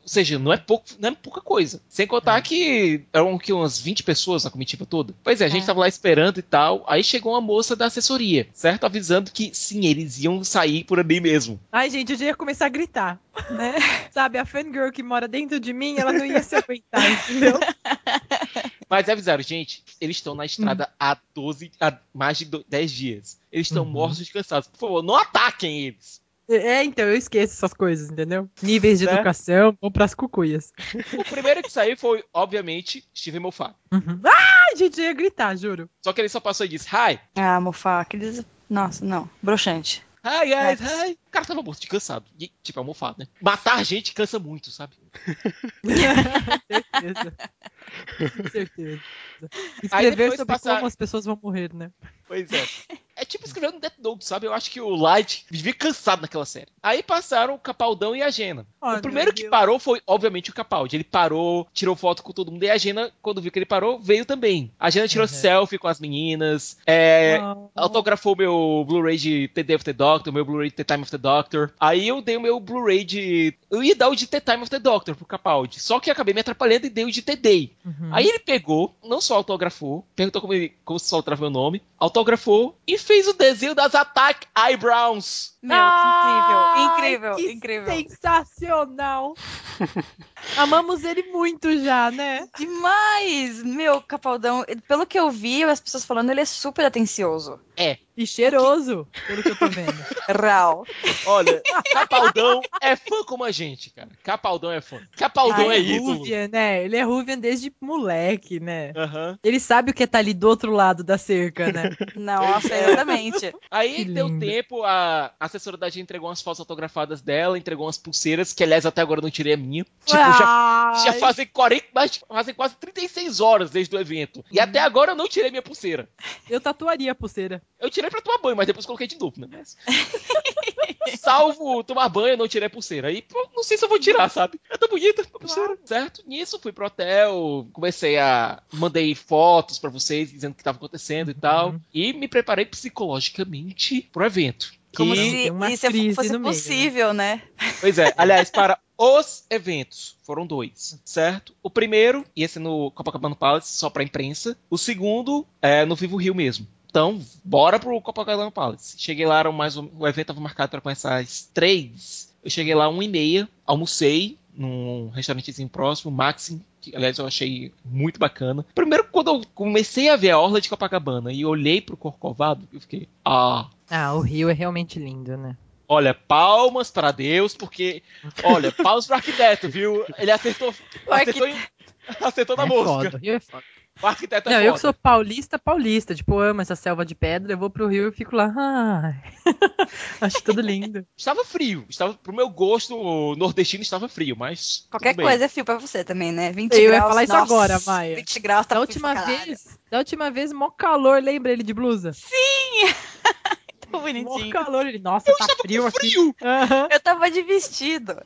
Ou seja, não é, pouco, não é pouca coisa. Sem contar É. que eram que, umas 20 pessoas na comitiva toda. Pois é, a gente É. tava lá esperando e tal. Aí chegou uma moça da assessoria, certo? Avisando que sim, eles iam sair por ali mesmo. Ai, gente, eu já ia começar a gritar. Né? Sabe, a fangirl que mora dentro de mim, ela não ia se aguentar, entendeu? Mas avisaram, gente, eles estão na estrada há 12, há mais de do- 10 dias. Eles estão Uhum. mortos de cansados. Por favor, não ataquem eles. É, então, eu esqueço essas coisas, entendeu? Níveis de Né? educação, vão pras cucuias. O primeiro que saiu foi, obviamente, Steven Moffat. Uhum. Ai, gente, eu ia gritar, juro. Só que ele só passou e disse, hi, Ah, Mofá, aqueles. Nossa, não. Broxante. Hi guys, É. hi. O cara tava morto de cansado. E, tipo, é almofado, né? Matar gente cansa muito, sabe? certeza. Com certeza. Aí Escrever depois sobre passar- como as pessoas vão morrer, né? Pois é. É tipo escrever no Death Note, sabe? Eu acho que o Light vivia cansado naquela série. Aí passaram o Capaldão e a Gena. Ai, o primeiro que Deus. parou foi, obviamente, o Capaldi. Ele parou, tirou foto com todo mundo. E a Gena, quando viu que ele parou, veio também. A Gena tirou Uhum. selfie com as meninas. É, Oh. autografou meu Blu-ray de The Day of the Doctor, meu Blu-ray de The Time of the Doctor. Aí eu dei o meu Blu-ray de. Eu ia dar o de The Time of the Doctor pro Capaldi. Só que acabei me atrapalhando e dei o de The Day. Uhum. Aí ele pegou, não só autografou, perguntou como, ele, como se soltava meu nome, autografou e fez o desenho das Attack Eyebrows. Meu, Ai, que incrível, que incrível, incrível. Sensacional! Amamos ele muito já, né? Demais! Meu, Capaldão, pelo que eu vi, as pessoas falando, ele é super atencioso. E cheiroso, pelo que eu tô vendo. Real. Olha, Capaldão é fã como a gente, cara. Capaldão é fã. Capaldão Ai, é Ele ídolo. Ruvian, né? Ele é Ruvian desde moleque, né? Aham. Ele sabe o que é tá ali do outro lado da cerca, né? Nossa, exatamente. Aí Que deu lindo. tempo, a assessora da gente entregou umas fotos autografadas dela, entregou umas pulseiras, que aliás até agora eu não tirei a minha. Tipo, já, já fazem 40, mais, fazem quase 36 horas desde o evento. E até agora eu não tirei minha pulseira. Eu tatuaria a pulseira. Eu tirei pra tomar banho, mas depois coloquei de novo, né? Mas... Salvo tomar banho, não tirei a pulseira. Aí pô, não sei se eu vou tirar, sabe? É tão bonita a pulseira, certo? Nisso fui pro hotel, comecei a. Mandei fotos pra vocês dizendo o que tava acontecendo e tal. E me preparei psicologicamente pro evento. Como Que- se uma isso crise fosse no meio, né? possível, né? Pois é, aliás, para os eventos, foram dois, certo? O primeiro ia ser no Copacabana Palace, só pra imprensa. O segundo é no Vivo Rio mesmo. Então, bora pro Copacabana Palace. Cheguei lá, era mais um- o evento estava marcado para começar às três. Eu cheguei lá uma e meia, almocei num restaurantezinho próximo, Maxim, que aliás eu achei muito bacana. Primeiro, quando eu comecei a ver a orla de Copacabana e olhei pro Corcovado, eu fiquei, ah, Ah, o Rio é realmente lindo, né? Olha, palmas para Deus, porque. Olha, palmas pro arquiteto, viu? Ele acertou. Acertou, em- acertou na é música. foda, é foda. O arquiteto é Não, foda. eu que sou paulista, paulista. Tipo, eu amo essa selva de pedra. Eu vou pro Rio e fico lá. Ai. Acho tudo lindo. Estava frio. Estava, pro meu gosto, o nordestino estava frio, mas. Qualquer tudo bem. coisa é fio pra você também, né? 20 Eu ia graus. falar isso nossa, agora, Maia. 20 graus tá Da frio última vez, da última vez, mó calor. Lembra ele de blusa? Tão Mó bonitinho. calor. Ele, nossa, tá frio aqui. Frio! Aham. Eu tava de vestido.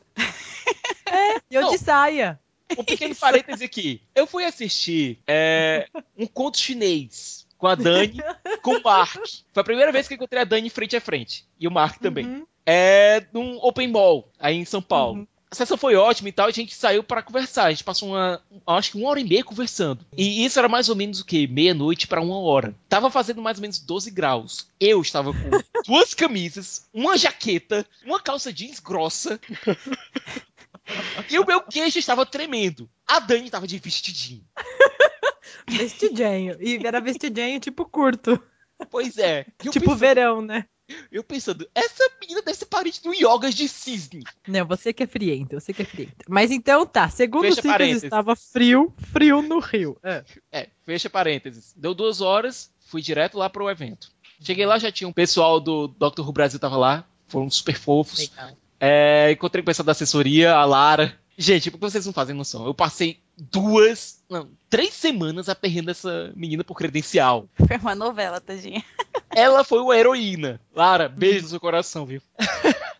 E eu Não. de saia. Um pequeno parêntese aqui. Eu fui assistir é, um conto chinês. com a Dani, com o Mark. Foi a primeira vez que eu encontrei a Dani frente a frente. E o Mark também. Uhum. É num open mall, aí em São Paulo. Uhum. A sessão foi ótima e tal, e a gente saiu para conversar. A gente passou uma, acho que uma hora e meia conversando. E isso era mais ou menos o que? Meia-noite para uma hora. Tava fazendo mais ou menos 12 graus. Eu estava com duas camisas, uma jaqueta, uma calça jeans grossa. e o meu queixo estava tremendo. A Dani estava de vestidinho. Vestidinho. E era vestidinho tipo curto. Pois é. Eu tipo pensando, verão, né? eu pensando, essa menina deve ser parente do Yogas de Cisne. Não, você que é friento, você que é friento. Mas então tá, segundo Fecha o parênteses. estava frio, frio no Rio. É. É, fecha parênteses. Deu duas horas, fui direto lá pro evento. Cheguei lá, já tinha um pessoal do Dr. Who Brasil tava lá, foram super fofos. Legal. É, encontrei o pessoal da assessoria, a Lara. Gente, porque vocês não fazem noção. Eu passei duas, não, três semanas aperreando essa menina por credencial. Foi uma novela, tadinha. Ela foi uma heroína. Lara, beijo no seu coração, viu?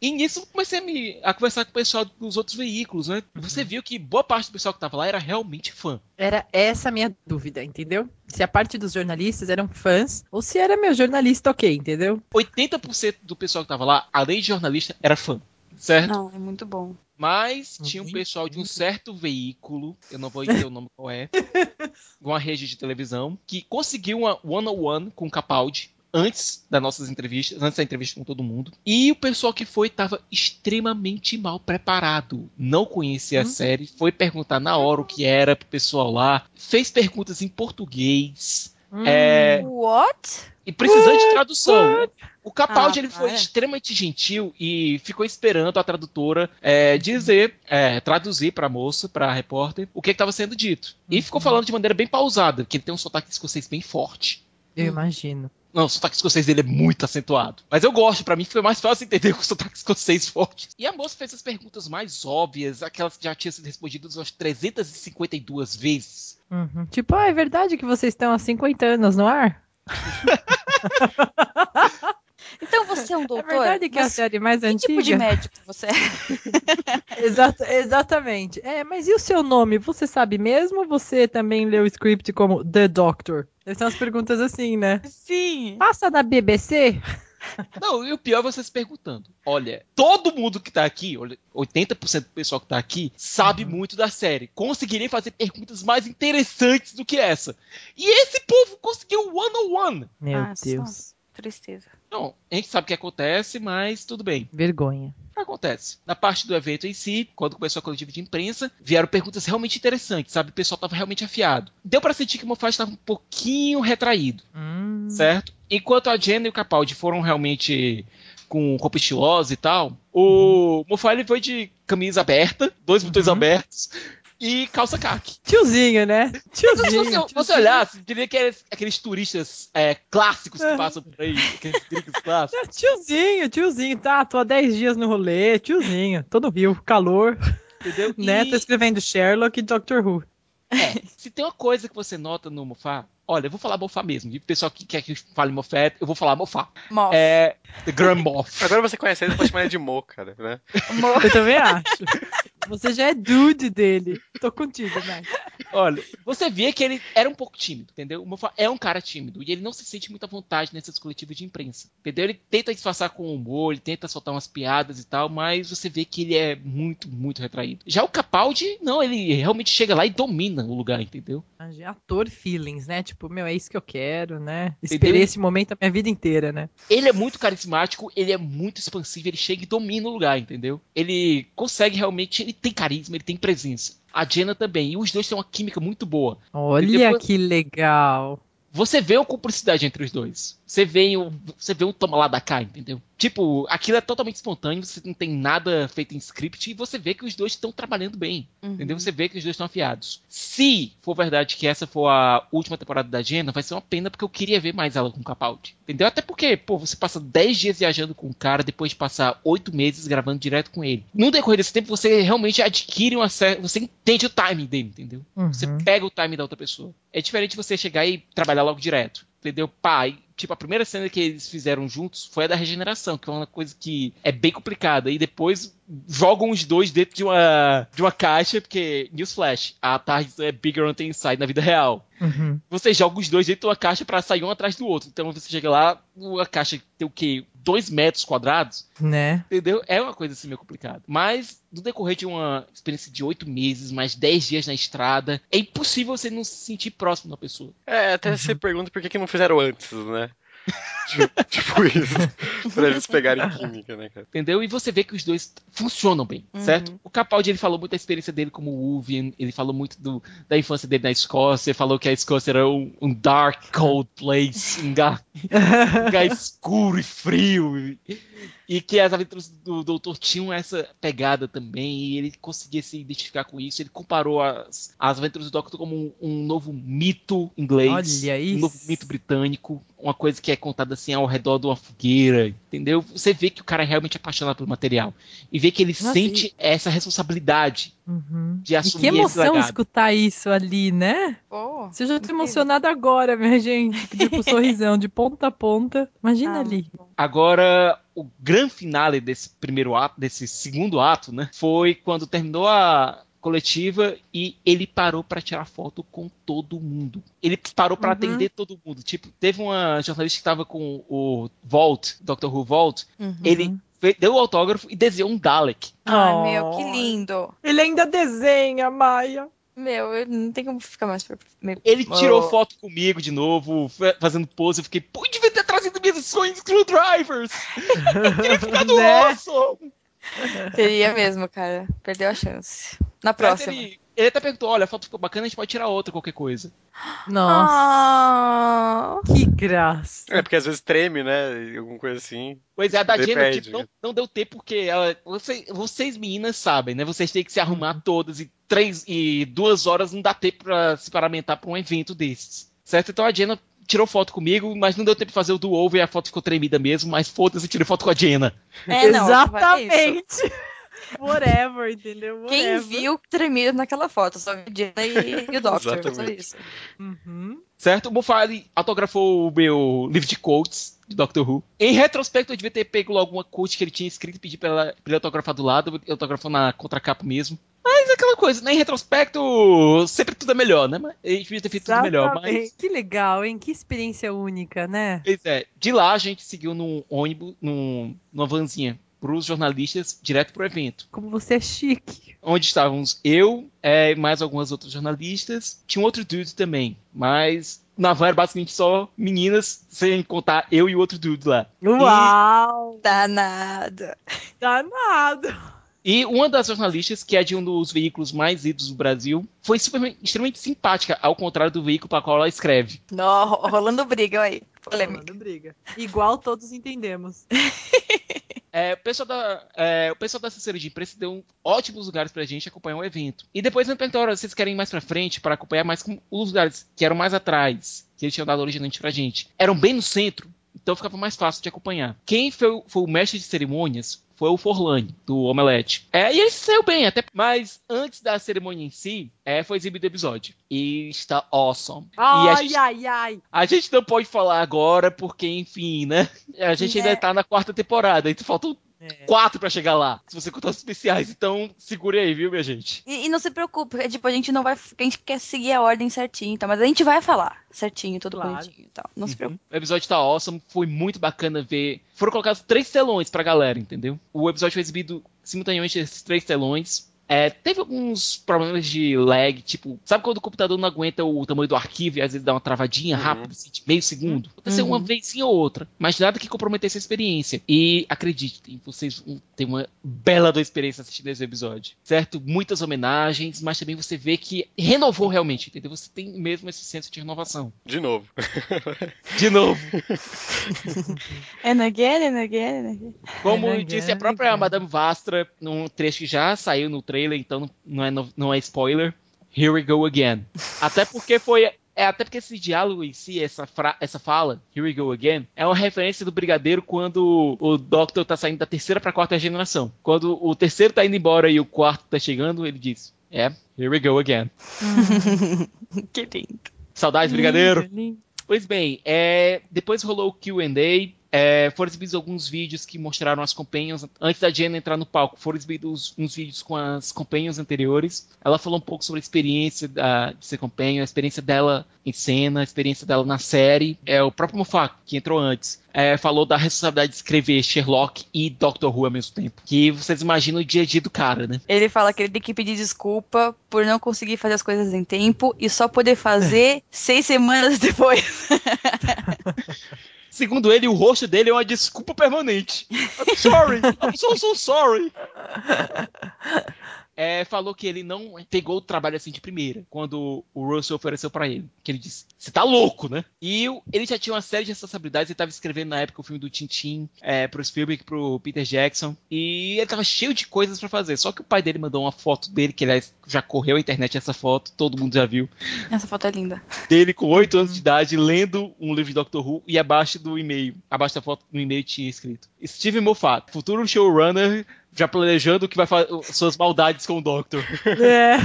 E nisso eu comecei a, me, a conversar com o pessoal dos outros veículos, né? Você viu que boa parte do pessoal que tava lá era realmente fã. Era essa a minha dúvida, entendeu? Se a parte dos jornalistas eram fãs ou se era meu jornalista ok, entendeu? 80% do pessoal que tava lá, além de jornalista, era fã. Certo? Não, é muito bom. Mas tinha um Uhum. pessoal de um certo veículo, eu não vou dizer o nome qual é, de uma rede de televisão, que conseguiu uma one-on-one com o Capaldi antes das nossas entrevistas, antes da entrevista com todo mundo. E o pessoal que foi estava extremamente mal preparado. Não conhecia a Hum. série, foi perguntar na hora o que era pro pessoal lá, fez perguntas em português. É, What? e precisando de tradução. O Capaldi Ah, ele foi para. extremamente gentil e ficou esperando a tradutora é, dizer, é, traduzir para a moça, para a repórter, o que estava sendo dito. E ficou falando de maneira bem pausada, porque ele tem um sotaque escocês bem forte. Eu imagino. Não, o sotaque escocês dele é muito acentuado. Mas eu gosto, pra mim foi mais fácil entender com o sotaque escocês forte. E a moça fez as perguntas mais óbvias, aquelas que já tinham sido respondidas umas 352 vezes. Uhum. Tipo, ah, é verdade que vocês estão há 50 anos no ar? Então você é um É doutor? verdade que é a Mas série mais que antiga? tipo de médico você é? Exata- exatamente. É, mas e o seu nome? Você sabe mesmo? Você também leu o script como The Doctor? Essas são as perguntas assim, né? Sim. Passa na BBC? Não, e o pior é você se perguntando. Olha, todo mundo que tá aqui, olha, 80% do pessoal que tá aqui, sabe muito da série. Conseguiria fazer perguntas mais interessantes do que essa. E esse povo conseguiu one on one. Meu Ah, só. Tristeza. Não, a gente sabe o que acontece, mas tudo bem. Vergonha. Acontece. Na parte do evento em si, quando começou a coletiva de imprensa, vieram perguntas realmente interessantes, sabe? O pessoal tava realmente afiado. Deu pra sentir que o Moffat estava um pouquinho retraído. Hum. certo? Enquanto a Jenna e o Capaldi foram realmente com roupa estilosa e tal, o Moffat ele foi de camisa aberta, dois botões Uhum. abertos e calça caque. Tiozinho, né? Então, se Tiozinho. você, tiozinho. você olhar, você diria que é aqueles turistas é, clássicos que É. passam por aí, aqueles gringos clássicos. Tiozinho, tiozinho, tá? Tô há 10 dias no rolê, tiozinho. Tô no Rio, calor, Entendeu? né? E, Tô escrevendo Sherlock e Doctor Who. é, se tem uma coisa que você nota no Moffat, olha, eu vou falar Moffat mesmo. E o pessoal que quer que fale Moffat, eu vou falar Moffat. Moff. É The Grand Moff. Agora você conhece ele, pode chamar ele de Mo, cara, né? Mo- Eu também acho. Você já é dude dele. Tô contigo, né? Olha, você vê que ele era um pouco tímido, entendeu? O é um cara tímido e ele não se sente muita vontade nessas coletivas de imprensa, entendeu? Ele tenta disfarçar com humor, ele tenta soltar umas piadas e tal, mas você vê que ele é muito, muito retraído. Já o Capaldi, não, ele realmente chega lá e domina o lugar, entendeu? Ator feelings, né? Tipo, meu, é isso que eu quero, né? Entendeu? Esperei esse momento a minha vida inteira, né? Ele é muito carismático, ele é muito expansivo, ele chega e domina o lugar, entendeu? Ele consegue realmente, ele tem carisma, ele tem presença. A Jenna também, e os dois têm uma química muito boa. Olha depois- que legal. Você vê uma cumplicidade entre os dois. Você vê um, você vê um toma lá da cá, entendeu? Tipo, aquilo é totalmente espontâneo, você não tem nada feito em script e você vê que os dois estão trabalhando bem. Uhum. Entendeu? Você vê que os dois estão afiados. Se for verdade que essa for a última temporada da Jenna, vai ser uma pena porque eu queria ver mais ela com o Capaldi. Entendeu? Até porque, pô, você passa 10 dias viajando com o cara depois de passar 8 meses gravando direto com ele. No decorrer desse tempo, você realmente adquire uma certa. Você entende o timing dele, entendeu? Uhum. Você pega o time da outra pessoa. É diferente você chegar e trabalhar logo direto. Entendeu? Pai, tipo, a primeira cena que eles fizeram juntos foi a da regeneração, que é uma coisa que é bem complicada. E depois jogam os dois dentro de uma, de uma caixa, porque, newsflash, a TARDIS é bigger on the inside na vida real. Uhum. Você joga os dois dentro de uma caixa pra sair um atrás do outro. Então você chega lá, a caixa tem o quê? Dois metros quadrados? Né? Entendeu? É uma coisa assim meio complicada. Mas, no decorrer de uma experiência de oito meses, mais dez dias na estrada, é impossível você não se sentir próximo da pessoa. É, até você pergunta por que, que não fizeram antes, né? tipo, tipo isso. pra eles pegarem química, né, cara? Entendeu? E você vê que os dois funcionam bem, Uhum. certo? O Capaldi, ele falou muito da experiência dele como Uvian, ele falou muito do- da infância dele na Escócia, falou que a Escócia era um, um dark, cold place, um lugar, um lugar escuro e frio, e, e que as aventuras do Doutor tinham essa pegada também, e ele conseguia se identificar com isso, ele comparou as, as aventuras do Doctor como um, um novo mito inglês, Olha um novo mito britânico, uma coisa que é contada assim ao redor de uma fogueira, entendeu? Você vê que o cara é realmente apaixonado pelo material. E vê que ele Nossa, sente essa responsabilidade Uhum. de E assumir que esse emoção legado. escutar isso ali, né? Se eu já tô incrível. emocionada agora, minha gente. Tipo, sorrisão de ponta a ponta. Imagina Ah, ali. Agora, o grande finale desse primeiro ato, desse segundo ato, né? Foi quando terminou a coletiva e ele parou pra tirar foto com todo mundo. Ele parou pra Uhum. atender todo mundo. Tipo, teve uma jornalista que tava com o Vault, Dr. Who Vault, Uhum. ele deu o autógrafo e desenhou um Dalek. Ai, Oh. meu, que lindo. Ele ainda desenha, Maia. Meu, eu não tem como ficar mais meio- Ele tirou Oh. foto comigo de novo, fa- fazendo pose. Eu fiquei, pô, devia ter trazido minhas Swing Screwdrivers. Teria ficado Né? awesome. Teria mesmo, cara. Perdeu a chance. Na próxima. Ele, ele até perguntou: olha, a foto ficou bacana, a gente pode tirar outra, qualquer coisa. Nossa, Ah, que graça. É, porque às vezes treme, né? Alguma coisa assim. Pois é, a da Jenna tipo, não, não deu tempo porque ela. Você, vocês meninas sabem, né? Vocês têm que se arrumar todas e três e duas horas não dá tempo pra se paramentar pra um evento desses. Certo? Então a Jenna tirou foto comigo, mas não deu tempo de fazer o do over e a foto ficou tremida mesmo, mas foda-se, tirei foto com a Jenna. é, não, é isso. Exatamente. Whatever, entendeu? Quem Whatever. viu tremido naquela foto? Só a Jenna e, e o Doctor. Só Exatamente. isso. Uhum. Certo? O Mofali autografou o meu livro de quotes de Doctor Who. Em retrospecto, eu devia ter pego alguma quote que ele tinha escrito e pedir pra, ela- pra ele autografar do lado. Ele autografou na contracapa mesmo. Mas é aquela coisa, né? Em retrospecto, sempre tudo é melhor, né? Mas ele devia ter feito tudo melhor. Mas, Exatamente. Que legal, hein? Que experiência única, né? pois é, de lá a gente seguiu num ônibus, num, numa vanzinha, pros jornalistas, direto pro evento. Como você é chique. onde estávamos eu é, e mais algumas outras jornalistas. Tinha um outro dude também, mas na van era basicamente só meninas, sem contar eu e o outro dude lá. Uau! Danada. Danado! E uma das jornalistas, que é de um dos veículos mais lidos do Brasil, foi super- extremamente simpática, ao contrário do veículo para qual ela escreve. Nó, rolando briga aí. Polêmica. Rolando briga. Igual todos entendemos. É, o, pessoal da, é, o pessoal da assessoria de imprensa deu ótimos lugares pra gente acompanhar o evento. E depois me perguntaram, "Olha, vocês querem ir mais pra frente para acompanhar mais os lugares que eram mais atrás, que eles tinham dado originalmente pra gente. Eram bem no centro, então ficava mais fácil de acompanhar. Quem foi, foi o mestre de cerimônias foi o Forlane, do Omelete. É, e ele saiu bem, até. Mas antes da cerimônia em si, é, foi exibido o episódio. E está awesome. e Ai, gente, ai, ai. a gente não pode falar agora, porque, enfim, né? A gente ainda É. tá na quarta temporada, então faltam É. quatro pra chegar lá, se você contar os especiais. Então, segure aí, viu, minha gente? E, e não se preocupe, é, tipo, a gente não vai. A gente quer seguir a ordem certinho, tá? Mas a gente vai falar certinho, tudo Claro. bonitinho e tal. Não se preocupe. O episódio tá awesome, foi muito bacana ver. Foram colocados três telões pra galera, entendeu? O episódio foi exibido simultaneamente esses três telões. É, teve alguns problemas de lag, tipo, sabe quando o computador não aguenta o tamanho do arquivo e às vezes dá uma travadinha Uhum. rápida, assim, de meio segundo? Aconteceu Uhum. uma vez ou outra, mas nada que comprometesse a experiência. E acreditem, vocês vão ter uma bela da experiência assistindo esse episódio, certo? Muitas homenagens, mas também você vê que renovou realmente, entendeu? Você tem mesmo esse senso de renovação. De novo. De novo. And again, and again, and again. Como É, disse é, a própria é. Madame Vastra, num trecho que já saiu no trailer, então não é, não é spoiler. Here we go again. Até porque foi. É, até porque esse diálogo em si, essa, fra- essa fala, Here we go again, é uma referência do Brigadeiro quando o Doctor tá saindo da terceira pra quarta geração. Quando o terceiro tá indo embora e o quarto tá chegando, ele diz: É, here we go again. que lindo. Saudades, Brigadeiro. Lindo, lindo. Pois bem, é, depois rolou o QA. É, foram exibidos alguns vídeos que mostraram as companions. Antes da Jenna entrar no palco, foram exibidos uns vídeos com as companions anteriores. Ela falou um pouco sobre a experiência da, de ser companion, a experiência dela em cena, a experiência dela na série. É, o próprio Moffat, que entrou antes, é, falou da responsabilidade de escrever Sherlock e Doctor Who ao mesmo tempo. Que vocês imaginam o dia a dia do cara, né? Ele fala que ele tem que pedir desculpa por não conseguir fazer as coisas em tempo e só poder fazer seis semanas depois. Segundo ele, o rosto dele é uma desculpa permanente. I'm sorry, I'm so, so sorry. É, falou que ele não pegou o trabalho assim de primeira, quando o Russell ofereceu para ele. Que ele disse: Você tá louco, né? E ele já tinha uma série de responsabilidades. Ele tava escrevendo na época o filme do Tintin é, pro Spielberg, pro Peter Jackson. E ele tava cheio de coisas para fazer. Só que o pai dele mandou uma foto dele, que aliás já correu a internet essa foto, todo mundo já viu. Essa foto é linda. Dele com 8 anos de idade, lendo um livro de Doctor Who. E abaixo do e-mail, abaixo da foto do e-mail tinha escrito: Steve Moffat, futuro showrunner já planejando que vai fazer suas maldades com o Doctor. É.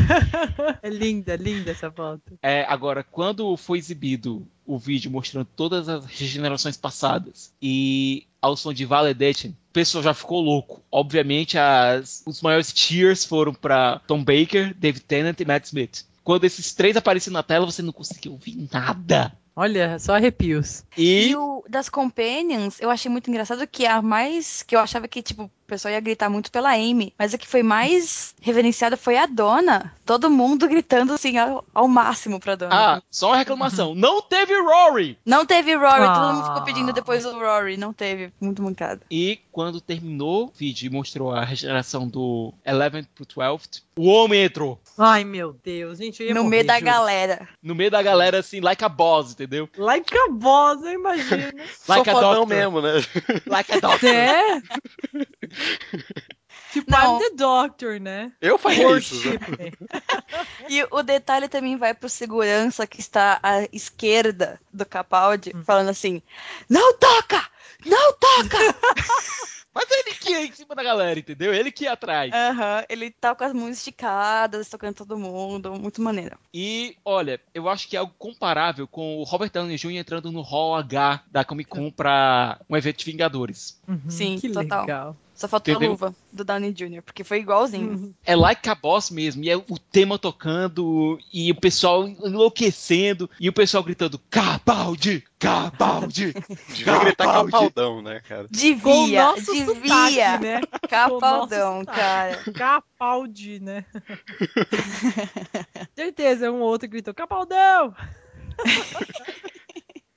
é linda, linda essa foto. É, agora, quando foi exibido o vídeo mostrando todas as regenerações passadas e ao som de Validation, o pessoal já ficou louco. Obviamente, as, os maiores cheers foram para Tom Baker, David Tennant e Matt Smith. Quando esses três apareceram na tela, você não conseguia ouvir nada. Olha, só arrepios. E, E o das Companions, eu achei muito engraçado que a mais. que eu achava que, tipo, o pessoal ia gritar muito pela Amy, mas a que foi mais reverenciada foi a dona. Todo mundo gritando assim ao, ao máximo pra dona. ah, só uma reclamação. Não teve Rory! Não teve Rory, Ah. todo mundo ficou pedindo depois o Rory. Não teve, muito mancada. E quando terminou o vídeo e mostrou a regeneração do 11th pro 12th, o homem entrou Ai, meu Deus, gente. Eu ia No morrer, meio da juro. galera. no meio da galera, assim, like a boss, entendeu? Like a boss, eu imagino. Like a Sou doctor. mesmo, né? Like a doctor. É? tipo, Não. I'm the doctor, né? Eu faria isso. né? E o detalhe também vai pro segurança que está à esquerda do Capaldi, falando assim: Não toca! Não toca! Mas ele que ia em cima da galera, entendeu? Ele que ia atrás. Aham, ele tá com as mãos esticadas, tocando todo mundo, muito maneiro. E, olha, eu acho que é algo comparável com o Robert Downey Jr. entrando no Hall H da Comic Con pra um evento de Vingadores. Uhum, Sim, que total. legal. Só faltou Entendeu? a luva do Downey Jr., porque foi igualzinho. Uhum. É like a boss mesmo, e é o tema tocando, e o pessoal enlouquecendo, e o pessoal gritando, Capaldi! Capaldi! Devia gritar Capaldi. capaldão, né, cara? Devia, devia. sotaque, né? Capaldão, cara. Capaldi, né? Certeza, um ou outro gritou, Capaldão!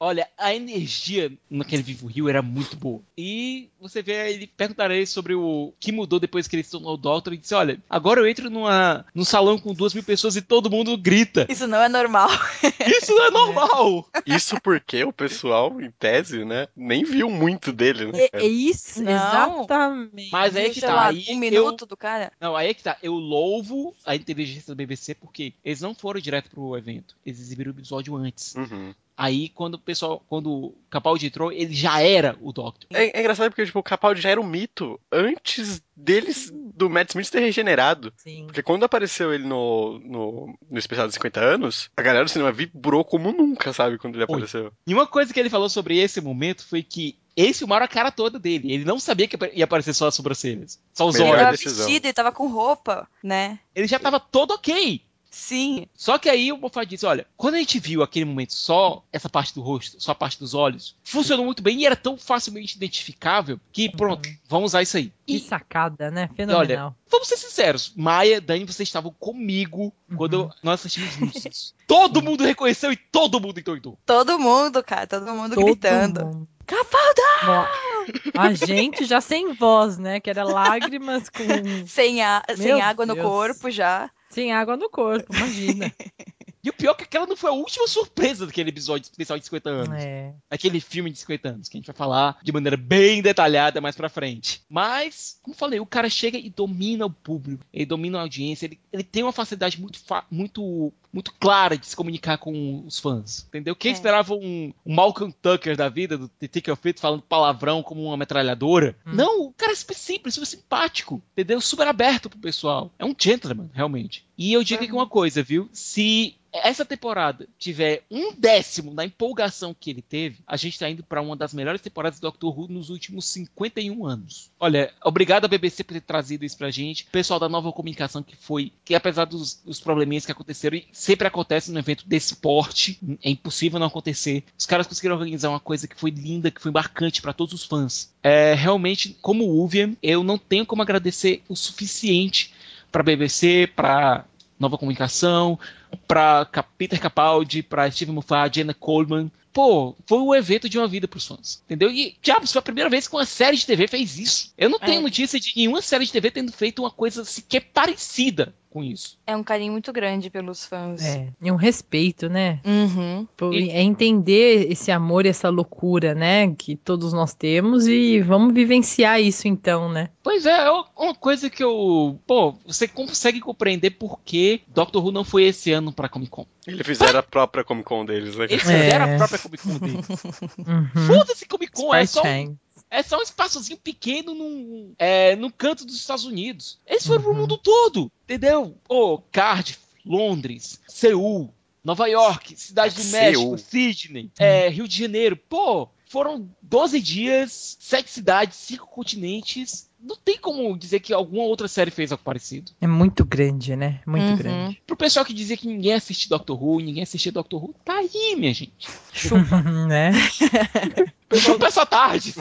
Olha, a energia naquele Vivo Rio era muito boa. E você vê, ele perguntaram a ele sobre o que mudou depois que ele se tornou o Doctor e disse: Olha, agora eu entro numa, num salão com duas mil pessoas e todo mundo grita. Isso não é normal. Isso não é normal! Isso porque o pessoal, em tese, né, nem viu muito dele, né? É, é isso, Não. É. exatamente. Mas aí Viu, que tá. lá, Aí um eu- minuto do cara. Não, aí é que tá. Eu louvo a inteligência da BBC porque eles não foram direto pro evento. Eles exibiram o episódio antes. Uhum. Aí, quando o pessoal, quando o Capaldi entrou, ele já era o Doctor. É, é engraçado porque tipo, o Capaldi já era um mito antes deles, do Matt Smith ter regenerado. Sim. Porque quando apareceu ele no, no, no especial dos 50 anos, a galera do cinema vibrou como nunca, sabe? Quando ele Foi. apareceu. E uma coisa que ele falou sobre esse momento foi que eles filmaram a cara toda dele. Ele não sabia que ia aparecer só as sobrancelhas, só os Melhor Ele olhos. tava decisão. vestido, ele tava com roupa, né? Ele já tava todo ok. Sim. Só que aí o Moffat disse, olha, quando a gente viu aquele momento só essa parte do rosto, só a parte dos olhos, funcionou muito bem e era tão facilmente identificável que pronto, vamos usar isso aí. Que E sacada, né? Fenomenal. Vamos ser sinceros, Maia, Dani, vocês estavam comigo quando Uhum. eu- nós assistimos juntos. todo mundo reconheceu e todo mundo endoidou. Todo mundo, cara, todo mundo Todo gritando. mundo. Capaldão! Mo- A gente já sem voz, né? Que era lágrimas com Sem, a, sem água no Deus. corpo já. Sem água no corpo, imagina. E o pior é que aquela não foi a última surpresa daquele episódio especial de 50 anos. É. Aquele filme de 50 anos, que a gente vai falar de maneira bem detalhada mais pra frente. Mas, como falei, o cara chega e domina o público, ele domina a audiência, ele, ele tem uma facilidade muito, muito, muito clara de se comunicar com os fãs. Entendeu? Quem É. esperava um, um Malcolm Tucker da vida, do The Tick of It, falando palavrão como uma metralhadora? Hum. Não, o cara é super simples, super simpático, entendeu? Super aberto pro pessoal. É um gentleman, realmente. E eu digo aqui uma coisa, viu? Se essa temporada tiver um décimo da empolgação que ele teve, a gente tá indo para uma das melhores temporadas do Doctor Who nos últimos 51 anos. Olha, obrigado a BBC por ter trazido isso pra gente. O pessoal da nova comunicação que foi, que apesar dos, dos probleminhas que aconteceram, e sempre acontece num evento desse porte, é impossível não acontecer. Os caras conseguiram organizar uma coisa que foi linda, que foi marcante para todos os fãs. É, realmente, como Uvian, eu não tenho como agradecer o suficiente para BBC, para Nova Comunicação, para Peter Capaldi, para Steve Moffat, Jenna Coleman. Pô, foi o evento de uma vida pros fãs, entendeu? E, diabos, foi a primeira vez que uma série de TV fez isso. Eu não tenho É. notícia de nenhuma série de TV tendo feito uma coisa sequer parecida com isso. É um carinho muito grande pelos fãs. É, e um respeito, né? Uhum. E- É entender esse amor e essa loucura, né? Que todos nós temos e vamos vivenciar isso então, né? Pois é, é uma coisa que eu. Pô, você consegue compreender por que Doctor Who não foi esse ano pra Comic Con. Eles fizeram a própria Comic Con deles, né? Eles É. fizeram a própria Comic Con deles. Uhum. Foda-se Comic Con, é só, um, é só um espaçozinho pequeno num, é, no canto dos Estados Unidos. Eles foram pro Uhum. mundo todo, entendeu? Pô, Cardiff, Londres, Seul, Nova York, Cidade do Seul. México, Sydney, é, Rio de Janeiro. Pô, foram 12 dias, 7 cidades, 5 continentes. Não tem como dizer que alguma outra série fez algo parecido. É muito grande, né? Muito Uhum. grande. Pro pessoal que dizia que ninguém assiste Doctor Who, ninguém assistia Doctor Who, tá aí, minha gente. né? Pessoal passa tarde.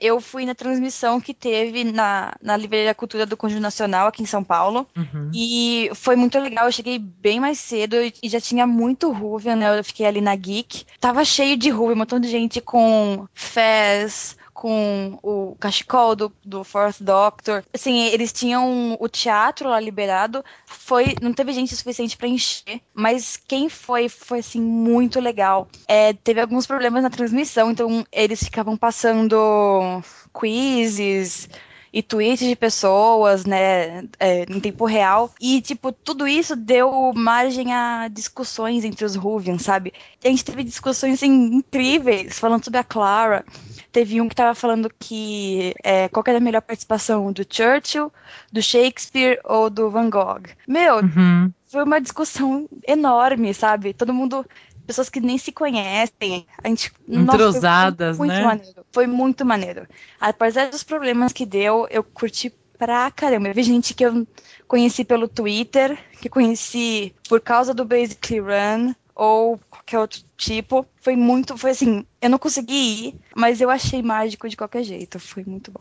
Eu fui na transmissão que teve na, na Livraria Cultura do Conjunto Nacional aqui em São Paulo. Uhum. E foi muito legal. Eu cheguei bem mais cedo e e já tinha muito Ruvian, né? Eu fiquei ali na Geek. Tava cheio de Ruvian, um montão de gente com Fez, com o cachecol do, do Fourth Doctor. Assim, eles tinham o teatro lá liberado. Foi, não teve gente suficiente pra encher, mas quem foi foi assim muito legal. É, teve alguns problemas na transmissão, então eles ficavam passando quizzes e tweets de pessoas, né, é, em tempo real. E, tipo, tudo isso deu margem a discussões entre os Ruvians, sabe? A gente teve discussões assim, incríveis, falando sobre a Clara. Teve um que tava falando que é, qual que era a melhor participação, do Churchill, do Shakespeare ou do Van Gogh. Meu, Uhum. foi uma discussão enorme, sabe? Todo mundo, pessoas que nem se conhecem, a gente nossa, foi Entrosadas, muito né? maneiro. Foi muito maneiro. Apesar dos problemas que deu, eu curti pra caramba. Eu vi gente que eu conheci pelo Twitter, que conheci por causa do Basically Run ou qualquer outro tipo. Foi muito, foi assim, eu não consegui ir, mas eu achei mágico de qualquer jeito. Foi muito bom.